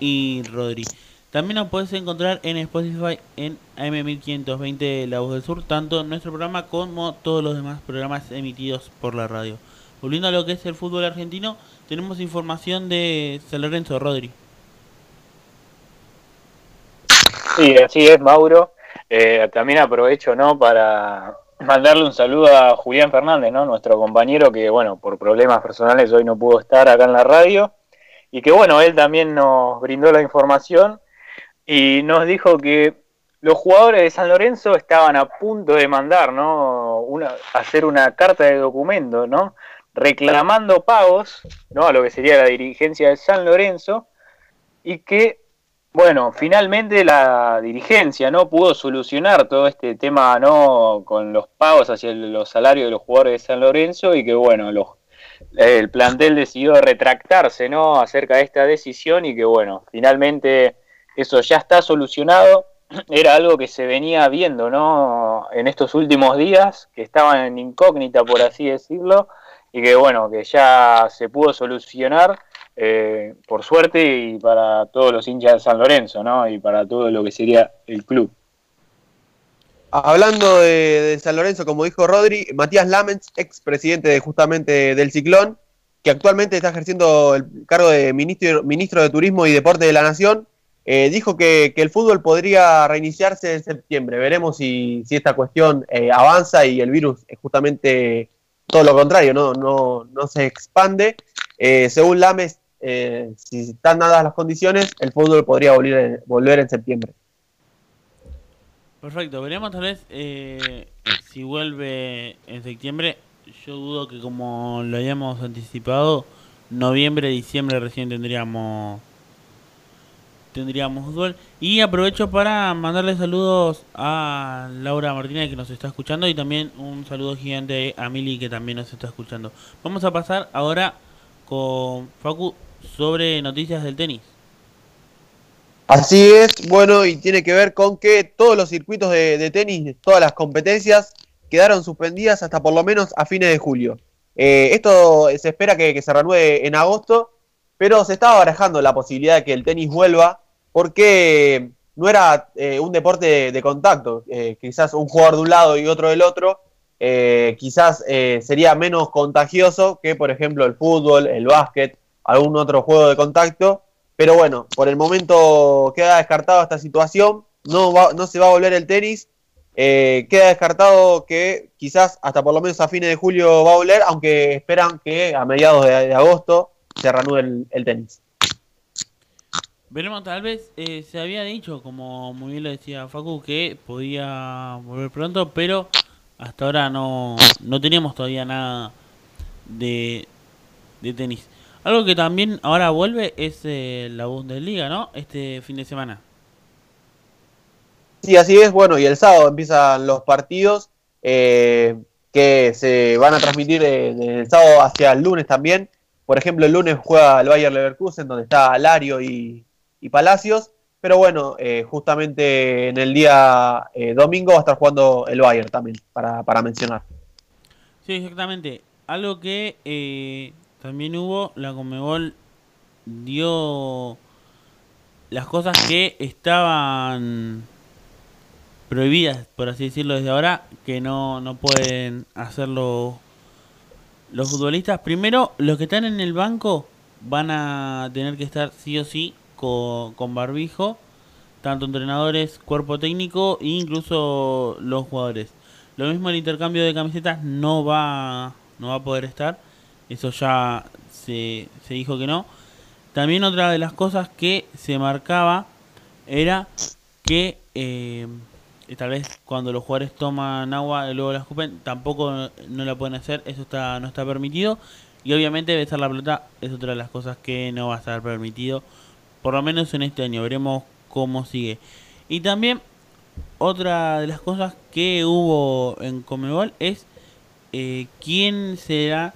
y Rodri. También nos puedes encontrar en Spotify en AM1520 La Voz del Sur, tanto nuestro programa como todos los demás programas emitidos por la radio. Volviendo a lo que es el fútbol argentino, tenemos información de San Lorenzo Rodri. Sí, así es, Mauro. Eh, también aprovecho, ¿no? Para mandarle un saludo a Julián Fernández, ¿no? Nuestro compañero que, bueno, por problemas personales hoy no pudo estar acá en la radio. Y que, bueno, él también nos brindó la información y nos dijo que los jugadores de San Lorenzo estaban a punto de mandar, ¿no? Una, hacer una carta de documento, ¿no? Reclamando pagos, ¿no? A lo que sería la dirigencia de San Lorenzo y que bueno, finalmente la dirigencia no pudo solucionar todo este tema no con los pagos hacia los salarios de los jugadores de San Lorenzo y que bueno, los, el plantel decidió retractarse no acerca de esta decisión y que bueno, finalmente eso ya está solucionado. [clears throat] Era algo que se venía viendo no en estos últimos días, que estaban en incógnita por así decirlo y que bueno, que ya se pudo solucionar eh, por suerte y para todos los hinchas de San Lorenzo, ¿no? Y para todo lo que sería el club. Hablando de, San Lorenzo, como dijo Rodri, Matías Lamens, ex presidente de, justamente del Ciclón, que actualmente está ejerciendo el cargo de ministro, ministro de Turismo y Deporte de la Nación, eh, dijo que, el fútbol podría reiniciarse en septiembre. Veremos si, si esta cuestión eh, avanza y el virus es justamente todo lo contrario, no, no, no se expande. Eh, según Lames, eh, si están dadas las condiciones, el fútbol podría volver, volver en septiembre. Perfecto, veremos tal vez si vuelve en septiembre. Yo dudo que como lo hayamos anticipado, noviembre, diciembre recién tendríamos tendríamos fútbol. Y aprovecho para mandarle saludos a Laura Martínez que nos está escuchando y también un saludo gigante a Mili que también nos está escuchando. Vamos a pasar ahora con Facu sobre noticias del tenis. Así es, bueno, y tiene que ver con que todos los circuitos de, de tenis, todas las competencias, quedaron suspendidas hasta por lo menos a fines de julio. Eh, esto se espera que, que, se reanude en agosto, pero se estaba barajando la posibilidad de que el tenis vuelva porque no era eh, un deporte de, contacto, eh, quizás un jugador de un lado y otro del otro, eh, quizás sería menos contagioso que por ejemplo el fútbol, el básquet, algún otro juego de contacto, pero bueno, por el momento queda descartada esta situación, no, se va a volver el tenis, queda descartado que quizás hasta por lo menos a fines de julio va a volver, aunque esperan que a mediados de agosto se reanude el, el, tenis. Veremos, tal vez eh, se había dicho, como muy bien lo decía Facu, que podía volver pronto, pero hasta ahora no, no teníamos todavía nada de, de tenis. Algo que también ahora vuelve es eh, la Bundesliga, ¿no? Este fin de semana. Sí, así es. Bueno, y el sábado empiezan los partidos eh, que se van a transmitir eh, del sábado hacia el lunes también. Por ejemplo, el lunes juega el Bayer Leverkusen, donde está Lario y, Palacios. Pero bueno, eh, justamente en el día eh, domingo va a estar jugando el Bayern también, para, para mencionar. Sí, exactamente. Algo que también hubo, la Conmebol dio las cosas que estaban prohibidas, por así decirlo, desde ahora, que no, no pueden hacerlo los futbolistas. Primero, los que están en el banco van a tener que estar sí o sí con, con barbijo, tanto entrenadores, cuerpo técnico e incluso los jugadores. Lo mismo el intercambio de camisetas no va, no va a poder estar, eso ya se, se dijo que no. También otra de las cosas que se marcaba era que eh, tal vez cuando los jugadores toman agua y luego la escupen, tampoco no la pueden hacer, eso está no está permitido. Y obviamente besar la pelota es otra de las cosas que no va a estar permitido, por lo menos en este año. Veremos cómo sigue. Y también otra de las cosas que hubo en Comebol es eh, quién será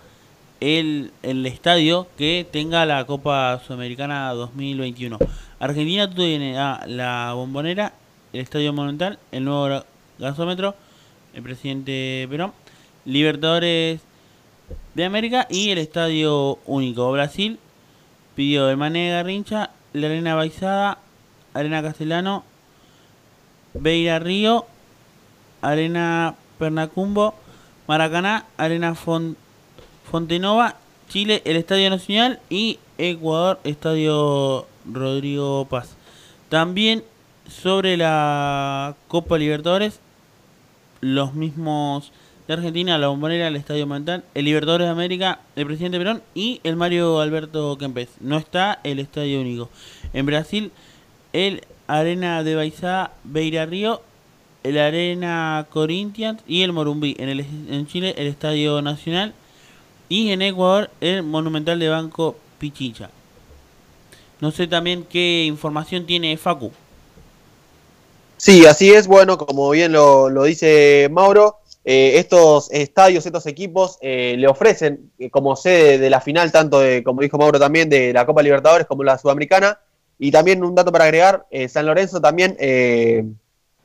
el, el estadio que tenga la Copa Sudamericana 2021. Argentina tiene a la Bombonera, el Estadio Monumental, el nuevo gasómetro, el presidente Perón, Libertadores de América y el Estadio Único. Brasil pidió el Mané Garrincha, la Arena Baizada, Arena Castellano, Beira Río, Arena Pernacumbo, Maracaná, Arena Font Fontenova, Chile, el Estadio Nacional y Ecuador, Estadio Rodrigo Paz. También sobre la Copa Libertadores, los mismos de Argentina, la Bombonera, el Estadio Mental, el Libertadores de América, el Presidente Perón y el Mario Alberto Kempes. No está el Estadio Único. En Brasil, el Arena de Baizá, Beira Río, el Arena Corinthians y el Morumbí. En, el, en Chile, el Estadio Nacional y en Ecuador, el Monumental de Banco Pichincha. No sé también qué información tiene Facu. Sí, así es. Bueno, como bien lo, dice Mauro, eh, estos estadios, estos equipos eh, le ofrecen eh, como sede de la final, tanto de, como dijo Mauro también, de la Copa Libertadores como la Sudamericana. Y también un dato para agregar, eh, San Lorenzo también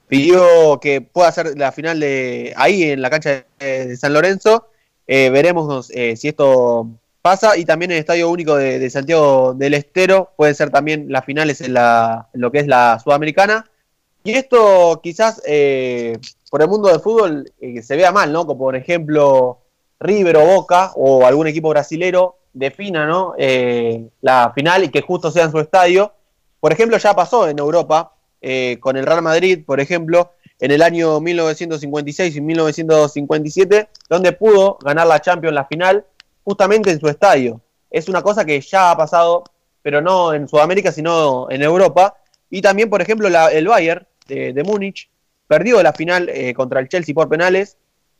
pidió que pueda hacer la final de ahí en la cancha de, San Lorenzo. Veremos si esto pasa. Y también el Estadio Único de, Santiago del Estero pueden ser también las finales en, en lo que es la Sudamericana. Y esto quizás eh, por el mundo del fútbol eh, se vea mal, ¿no? Como por ejemplo River o Boca o algún equipo brasilero defina, ¿no? Eh, la final y que justo sea en su estadio. Por ejemplo, ya pasó en Europa eh, con el Real Madrid, por ejemplo, en el año 1956 y 1957, donde pudo ganar la Champions la final justamente en su estadio. Es una cosa que ya ha pasado, pero no en Sudamérica, sino en Europa. Y también, por ejemplo, la- el Bayern de, Múnich perdió la final eh, contra el Chelsea por penales,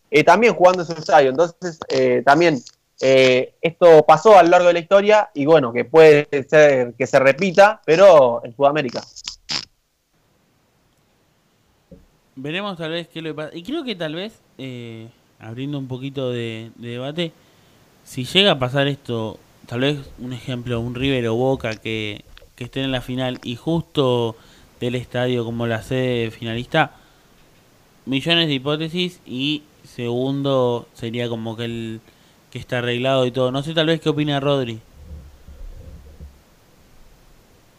eh, también jugando en su estadio. Entonces, eh, también esto pasó a lo largo de la historia y bueno, que puede ser que se repita, pero en Sudamérica. Veremos tal vez qué que pasa. Y creo que tal vez, abriendo un poquito de, de debate, si llega a pasar esto, tal vez un ejemplo, un River o Boca que, que estén en la final y justo del estadio como la sede finalista, millones de hipótesis y segundo sería como que el que está arreglado y todo. No sé tal vez qué opina Rodri.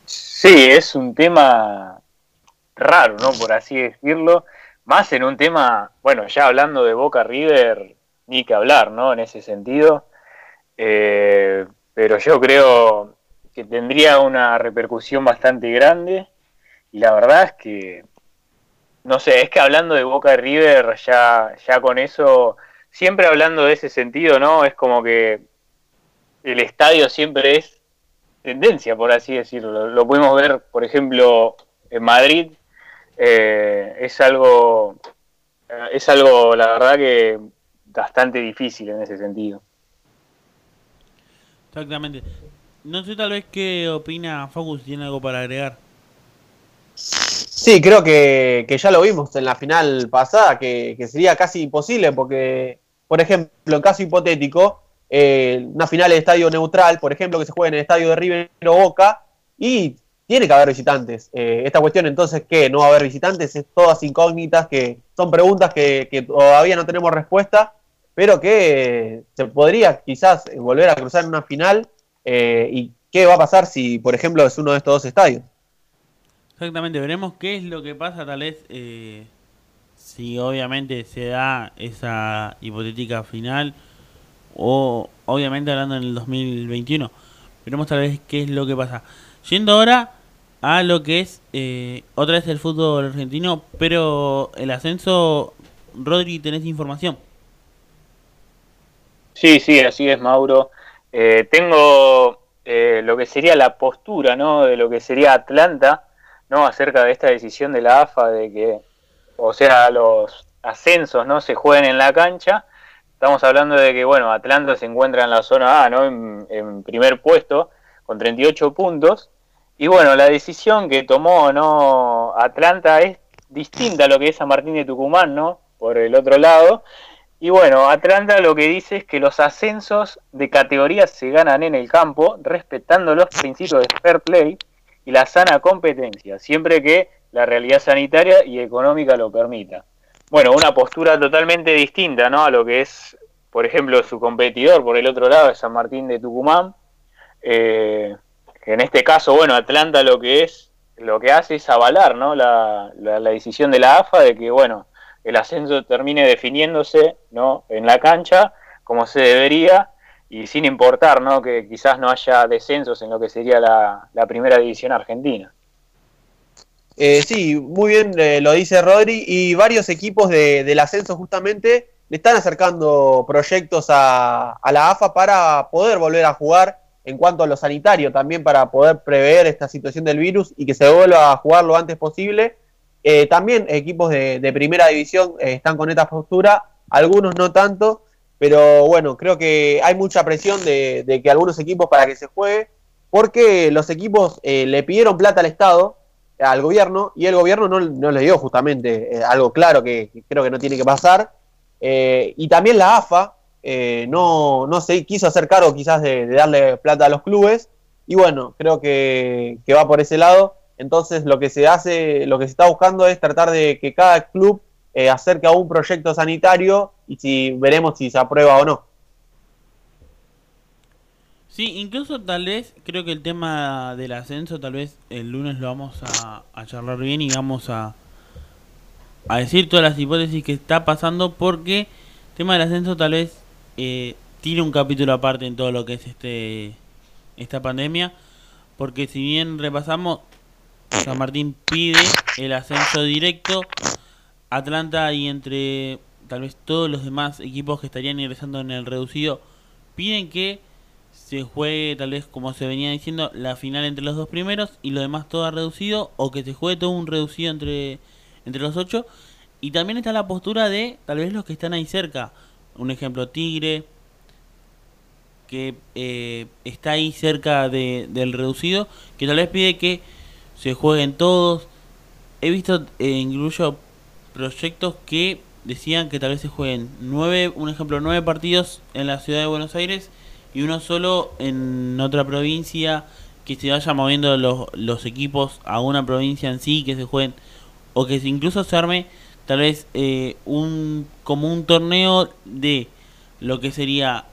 Sí, es un tema raro, ¿no? Por así decirlo. Más en un tema, bueno, ya hablando de Boca River, ni que hablar, ¿no? En ese sentido. Eh, pero yo creo que tendría una repercusión bastante grande. Y la verdad es que, no sé, es que hablando de Boca River, ya, ya con eso, siempre hablando de ese sentido, ¿no? Es como que el estadio siempre es tendencia, por así decirlo. Lo pudimos ver, por ejemplo, en Madrid. Eh, es algo, es algo, la verdad que bastante difícil en ese sentido. Exactamente. No sé tal vez qué opina Focus, tiene algo para agregar. Sí, creo que, que ya lo vimos en la final pasada, que, que sería casi imposible, porque, por ejemplo, en caso hipotético, eh, una final de estadio neutral, por ejemplo, que se juegue en el estadio de River o Boca, y tiene que haber visitantes. Eh, esta cuestión, entonces, ¿qué? ¿No va a haber visitantes? Es todas incógnitas, que son preguntas que, que todavía no tenemos respuesta, pero que se podría quizás volver a cruzar en una final. eh, ¿Y qué va a pasar si, por ejemplo, es uno de estos dos estadios? Exactamente, veremos qué es lo que pasa tal vez eh, si obviamente se da esa hipotética final o obviamente hablando en el 2021. Veremos tal vez qué es lo que pasa. Yendo ahora a lo que es eh, otra vez el fútbol argentino, pero el ascenso, Rodri, ¿tenés información? Sí, sí, así es, Mauro. Eh, tengo eh, lo que sería la postura, ¿no? De lo que sería Atlanta, ¿no? Acerca de esta decisión de la AFA de que, o sea, los ascensos, ¿no? Se jueguen en la cancha. Estamos hablando de que, bueno, Atlanta se encuentra en la zona A, ¿no? En, primer puesto, con 38 puntos. Y bueno, la decisión que tomó, ¿no? Atlanta es distinta a lo que es San Martín de Tucumán, ¿no? Por el otro lado. Y bueno, Atlanta lo que dice es que los ascensos de categorías se ganan en el campo, respetando los principios de fair play y la sana competencia, siempre que la realidad sanitaria y económica lo permita. Bueno, una postura totalmente distinta, ¿no? A lo que es, por ejemplo, su competidor por el otro lado, San Martín de Tucumán. Eh, en este caso, bueno, Atlanta lo que es, lo que hace es avalar, ¿no? La, la, la decisión de la AFA de que, bueno, el ascenso termine definiéndose ¿no? en la cancha como se debería y sin importar ¿no? que quizás no haya descensos en lo que sería la, la primera división argentina. Eh, sí, muy bien eh, lo dice Rodri y varios equipos de- del ascenso justamente le están acercando proyectos a, a la AFA para poder volver a jugar en cuanto a lo sanitario, también para poder prever esta situación del virus y que se vuelva a jugar lo antes posible. Eh, también equipos de, de primera división eh, están con esta postura, algunos no tanto, pero bueno, creo que hay mucha presión de, que algunos equipos para que se juegue, porque los equipos eh, le pidieron plata al Estado, al gobierno, y el gobierno no, no le dio justamente eh, algo claro que, que creo que no tiene que pasar. Eh, y también la AFA eh, no, no se quiso hacer cargo quizás de, de darle plata a los clubes, y bueno, creo que, que va por ese lado. Entonces lo que se hace, lo que se está buscando es tratar de que cada club eh, acerque a un proyecto sanitario y si veremos si se aprueba o no. Sí, incluso tal vez, creo que el tema del ascenso, tal vez el lunes lo vamos a, charlar bien y vamos a, a decir todas las hipótesis que está pasando porque el tema del ascenso tal vez eh, tiene un capítulo aparte en todo lo que es este esta pandemia porque si bien repasamos San Martín pide el ascenso directo Atlanta y entre tal vez todos los demás equipos que estarían ingresando en el reducido piden que se juegue tal vez como se venía diciendo la final entre los dos primeros y lo demás todo reducido o que se juegue todo un reducido entre entre los ocho. Y también está la postura de tal vez los que están ahí cerca. Un ejemplo Tigre que eh, está ahí cerca de, del reducido que tal vez pide que se jueguen todos. He visto eh, incluso proyectos que decían que tal vez se jueguen nueve un ejemplo nueve partidos en la ciudad de Buenos Aires y uno solo en otra provincia que se vaya moviendo los, los equipos a una provincia en sí que se jueguen o que incluso se arme tal vez eh, un como un torneo de lo que sería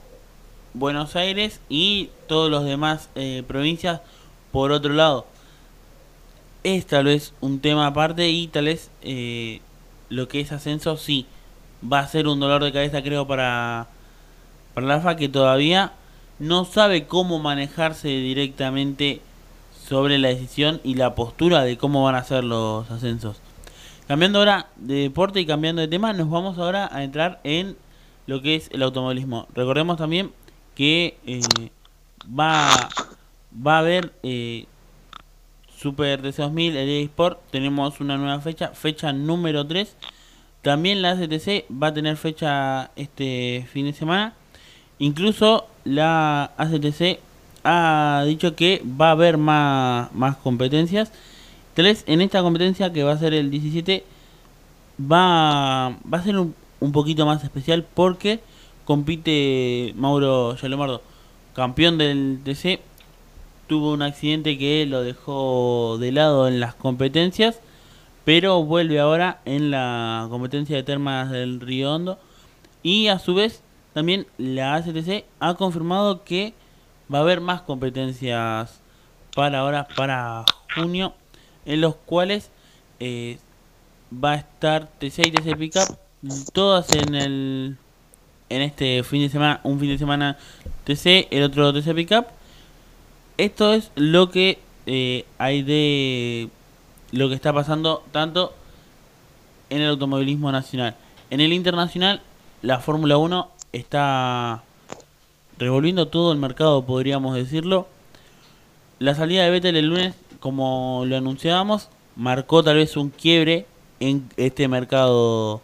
Buenos Aires y todos los demás eh, provincias por otro lado. Es tal vez un tema aparte y tal vez eh, lo que es ascenso sí va a ser un dolor de cabeza creo para la AFA que todavía no sabe cómo manejarse directamente sobre la decisión y la postura de cómo van a ser los ascensos. Cambiando ahora de deporte y cambiando de tema, nos vamos ahora a entrar en lo que es el automovilismo. Recordemos también que eh, va, va a haber eh, Super TC 2000, el eSport, tenemos una nueva fecha, fecha número 3. También la ACTC va a tener fecha este fin de semana. Incluso la ACTC ha dicho que va a haber más, más competencias. Vez en esta competencia que va a ser el 17 va, va a ser un, un poquito más especial porque compite Mauro Yalomardo, campeón del TC. Tuvo un accidente que lo dejó de lado en las competencias, pero vuelve ahora en la competencia de termas del Río Hondo. Y a su vez también la ACTC ha confirmado que va a haber más competencias para ahora, para junio, en los cuales eh, va a estar TC y TC Pickup, todas en el en este fin de semana, un fin de semana TC, el otro TC Pickup. Esto es lo que eh, hay de lo que está pasando tanto en el automovilismo nacional. En el internacional, la Fórmula 1 está revolviendo todo el mercado, podríamos decirlo. La salida de Vettel el lunes, como lo anunciábamos, marcó tal vez un quiebre en este mercado.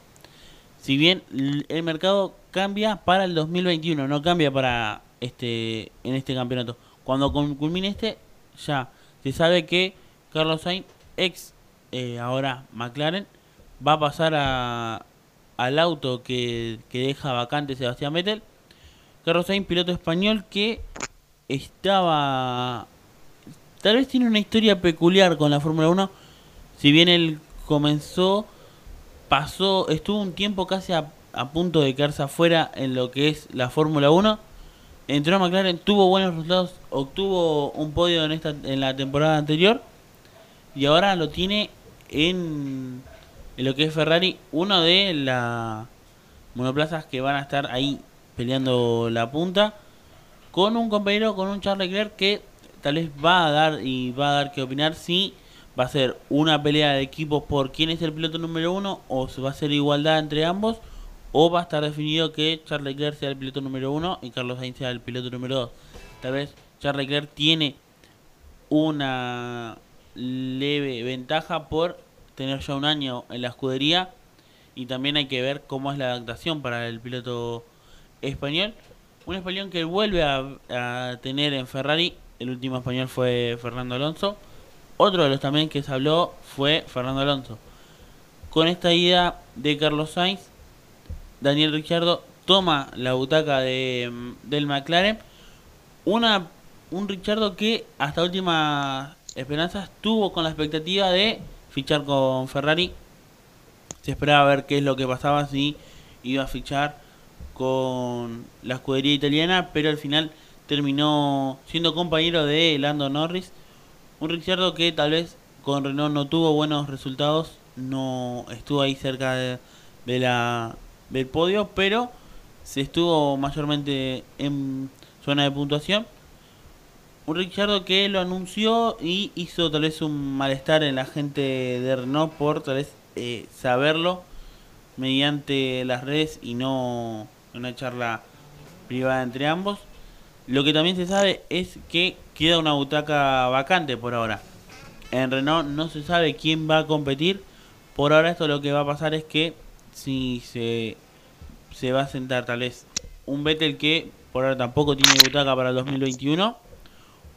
Si bien el mercado cambia para el 2021, no cambia para este en este campeonato. Cuando culmine este, ya se sabe que Carlos Sainz, ex eh, ahora McLaren, va a pasar a, al auto que, que deja vacante Sebastián Vettel. Carlos Sainz, piloto español que estaba... Tal vez tiene una historia peculiar con la Fórmula 1. Si bien él comenzó, pasó, estuvo un tiempo casi a, a punto de quedarse afuera en lo que es la Fórmula 1. Entró a McLaren, tuvo buenos resultados, obtuvo un podio en, esta, en la temporada anterior. Y ahora lo tiene en, en lo que es Ferrari, uno de las monoplazas que van a estar ahí peleando la punta con un compañero, con un Charles Leclerc que tal vez va a dar y va a dar que opinar si va a ser una pelea de equipos por quién es el piloto número uno o se va a hacer igualdad entre ambos o va a estar definido que Charles Leclerc sea el piloto número uno y Carlos Sainz sea el piloto número dos. Tal vez Charles Leclerc tiene una leve ventaja por tener ya un año en la escudería y también hay que ver cómo es la adaptación para el piloto español. Un español que vuelve a, a tener en Ferrari, el último español fue Fernando Alonso. Otro de los también que se habló fue Fernando Alonso. Con esta ida de Carlos Sainz, Daniel Ricciardo toma la butaca de, del McLaren. Una, un Ricciardo que hasta última esperanza estuvo con la expectativa de fichar con Ferrari. Se esperaba ver qué es lo que pasaba si iba a fichar con la escudería italiana, pero al final terminó siendo compañero de Lando Norris. Un Ricciardo que tal vez con Renault no tuvo buenos resultados, no estuvo ahí cerca de la del podio, pero se estuvo mayormente en zona de puntuación. Un Ricciardo que lo anunció y hizo tal vez un malestar en la gente de Renault por tal vez eh, saberlo mediante las redes y no una charla privada entre ambos. Lo que también se sabe es que queda una butaca vacante por ahora. En Renault no se sabe quién va a competir. Por ahora esto lo que va a pasar es que si se, se va a sentar tal vez un Vettel que por ahora tampoco tiene butaca para el 2021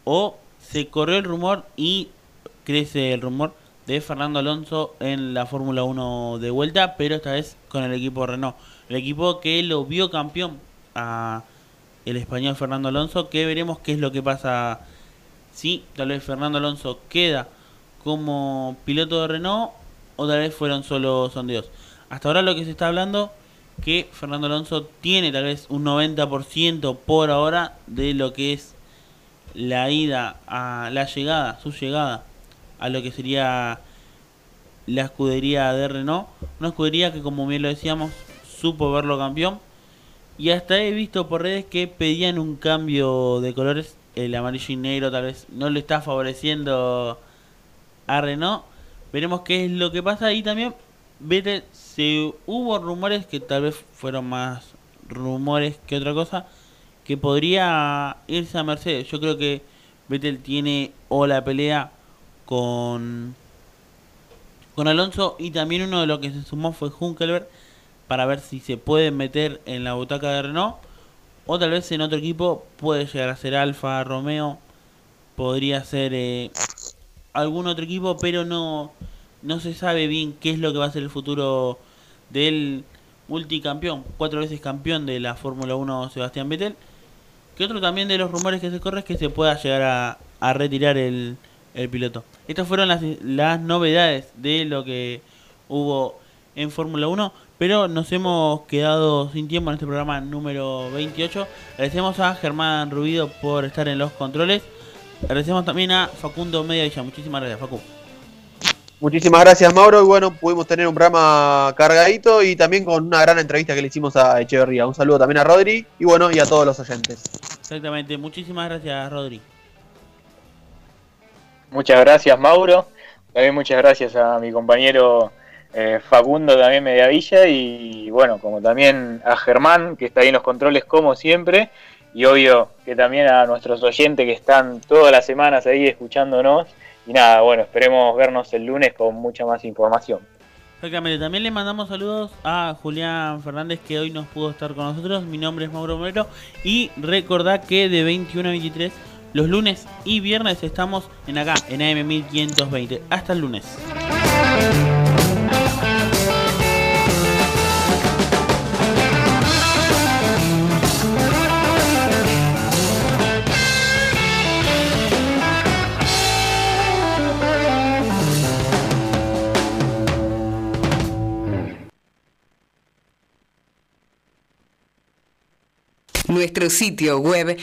o se corrió el rumor y crece el rumor de Fernando Alonso en la Fórmula 1 de vuelta, pero esta vez con el equipo Renault. El equipo que lo vio campeón a el español Fernando Alonso, que veremos qué es lo que pasa si tal vez Fernando Alonso queda como piloto de Renault o tal vez fueron solo sondeos. Hasta ahora lo que se está hablando que Fernando Alonso tiene tal vez un 90% por ahora de lo que es la ida a la llegada, su llegada a lo que sería la escudería de Renault, una escudería que como bien lo decíamos supo verlo campeón. Y hasta he visto por redes que pedían un cambio de colores, el amarillo y negro tal vez no le está favoreciendo a Renault, veremos qué es lo que pasa. Y también Vettel se hubo rumores que tal vez fueron más rumores que otra cosa que podría irse a Mercedes. Yo creo que Vettel tiene o la pelea con con Alonso y también uno de los que se sumó fue Hunkelberg para ver si se puede meter en la butaca de Renault o tal vez en otro equipo puede llegar a ser Alfa Romeo podría ser eh, algún otro equipo pero no no se sabe bien qué es lo que va a ser el futuro del multicampeón cuatro veces campeón de la Fórmula 1 Sebastián Vettel que otro también de los rumores que se corre es que se pueda llegar a, retirar el, piloto. Estas fueron las, novedades de lo que hubo en Fórmula 1, pero nos hemos quedado sin tiempo en este programa número 28. Agradecemos a Germán Rubido por estar en los controles. Agradecemos también a Facundo Mediavilla. Muchísimas gracias, Facu. Muchísimas gracias, Mauro. Y bueno, pudimos tener un programa cargadito y también con una gran entrevista que le hicimos a Echeverría. Un saludo también a Rodri y bueno, y a todos los oyentes. Exactamente. Muchísimas gracias, Rodri. Muchas gracias, Mauro. También muchas gracias a mi compañero eh, Facundo, también Mediavilla. Y bueno, como también a Germán, que está ahí en los controles como siempre. Y obvio que también a nuestros oyentes que están todas las semanas ahí escuchándonos. Y nada, bueno, esperemos vernos el lunes con mucha más información. Exactamente, también le mandamos saludos a Julián Fernández que hoy nos pudo estar con nosotros. Mi nombre es Mauro Morero y recordad que de 21 a 23 los lunes y viernes estamos en acá, en AM 1520. Hasta el lunes. Nuestro sitio web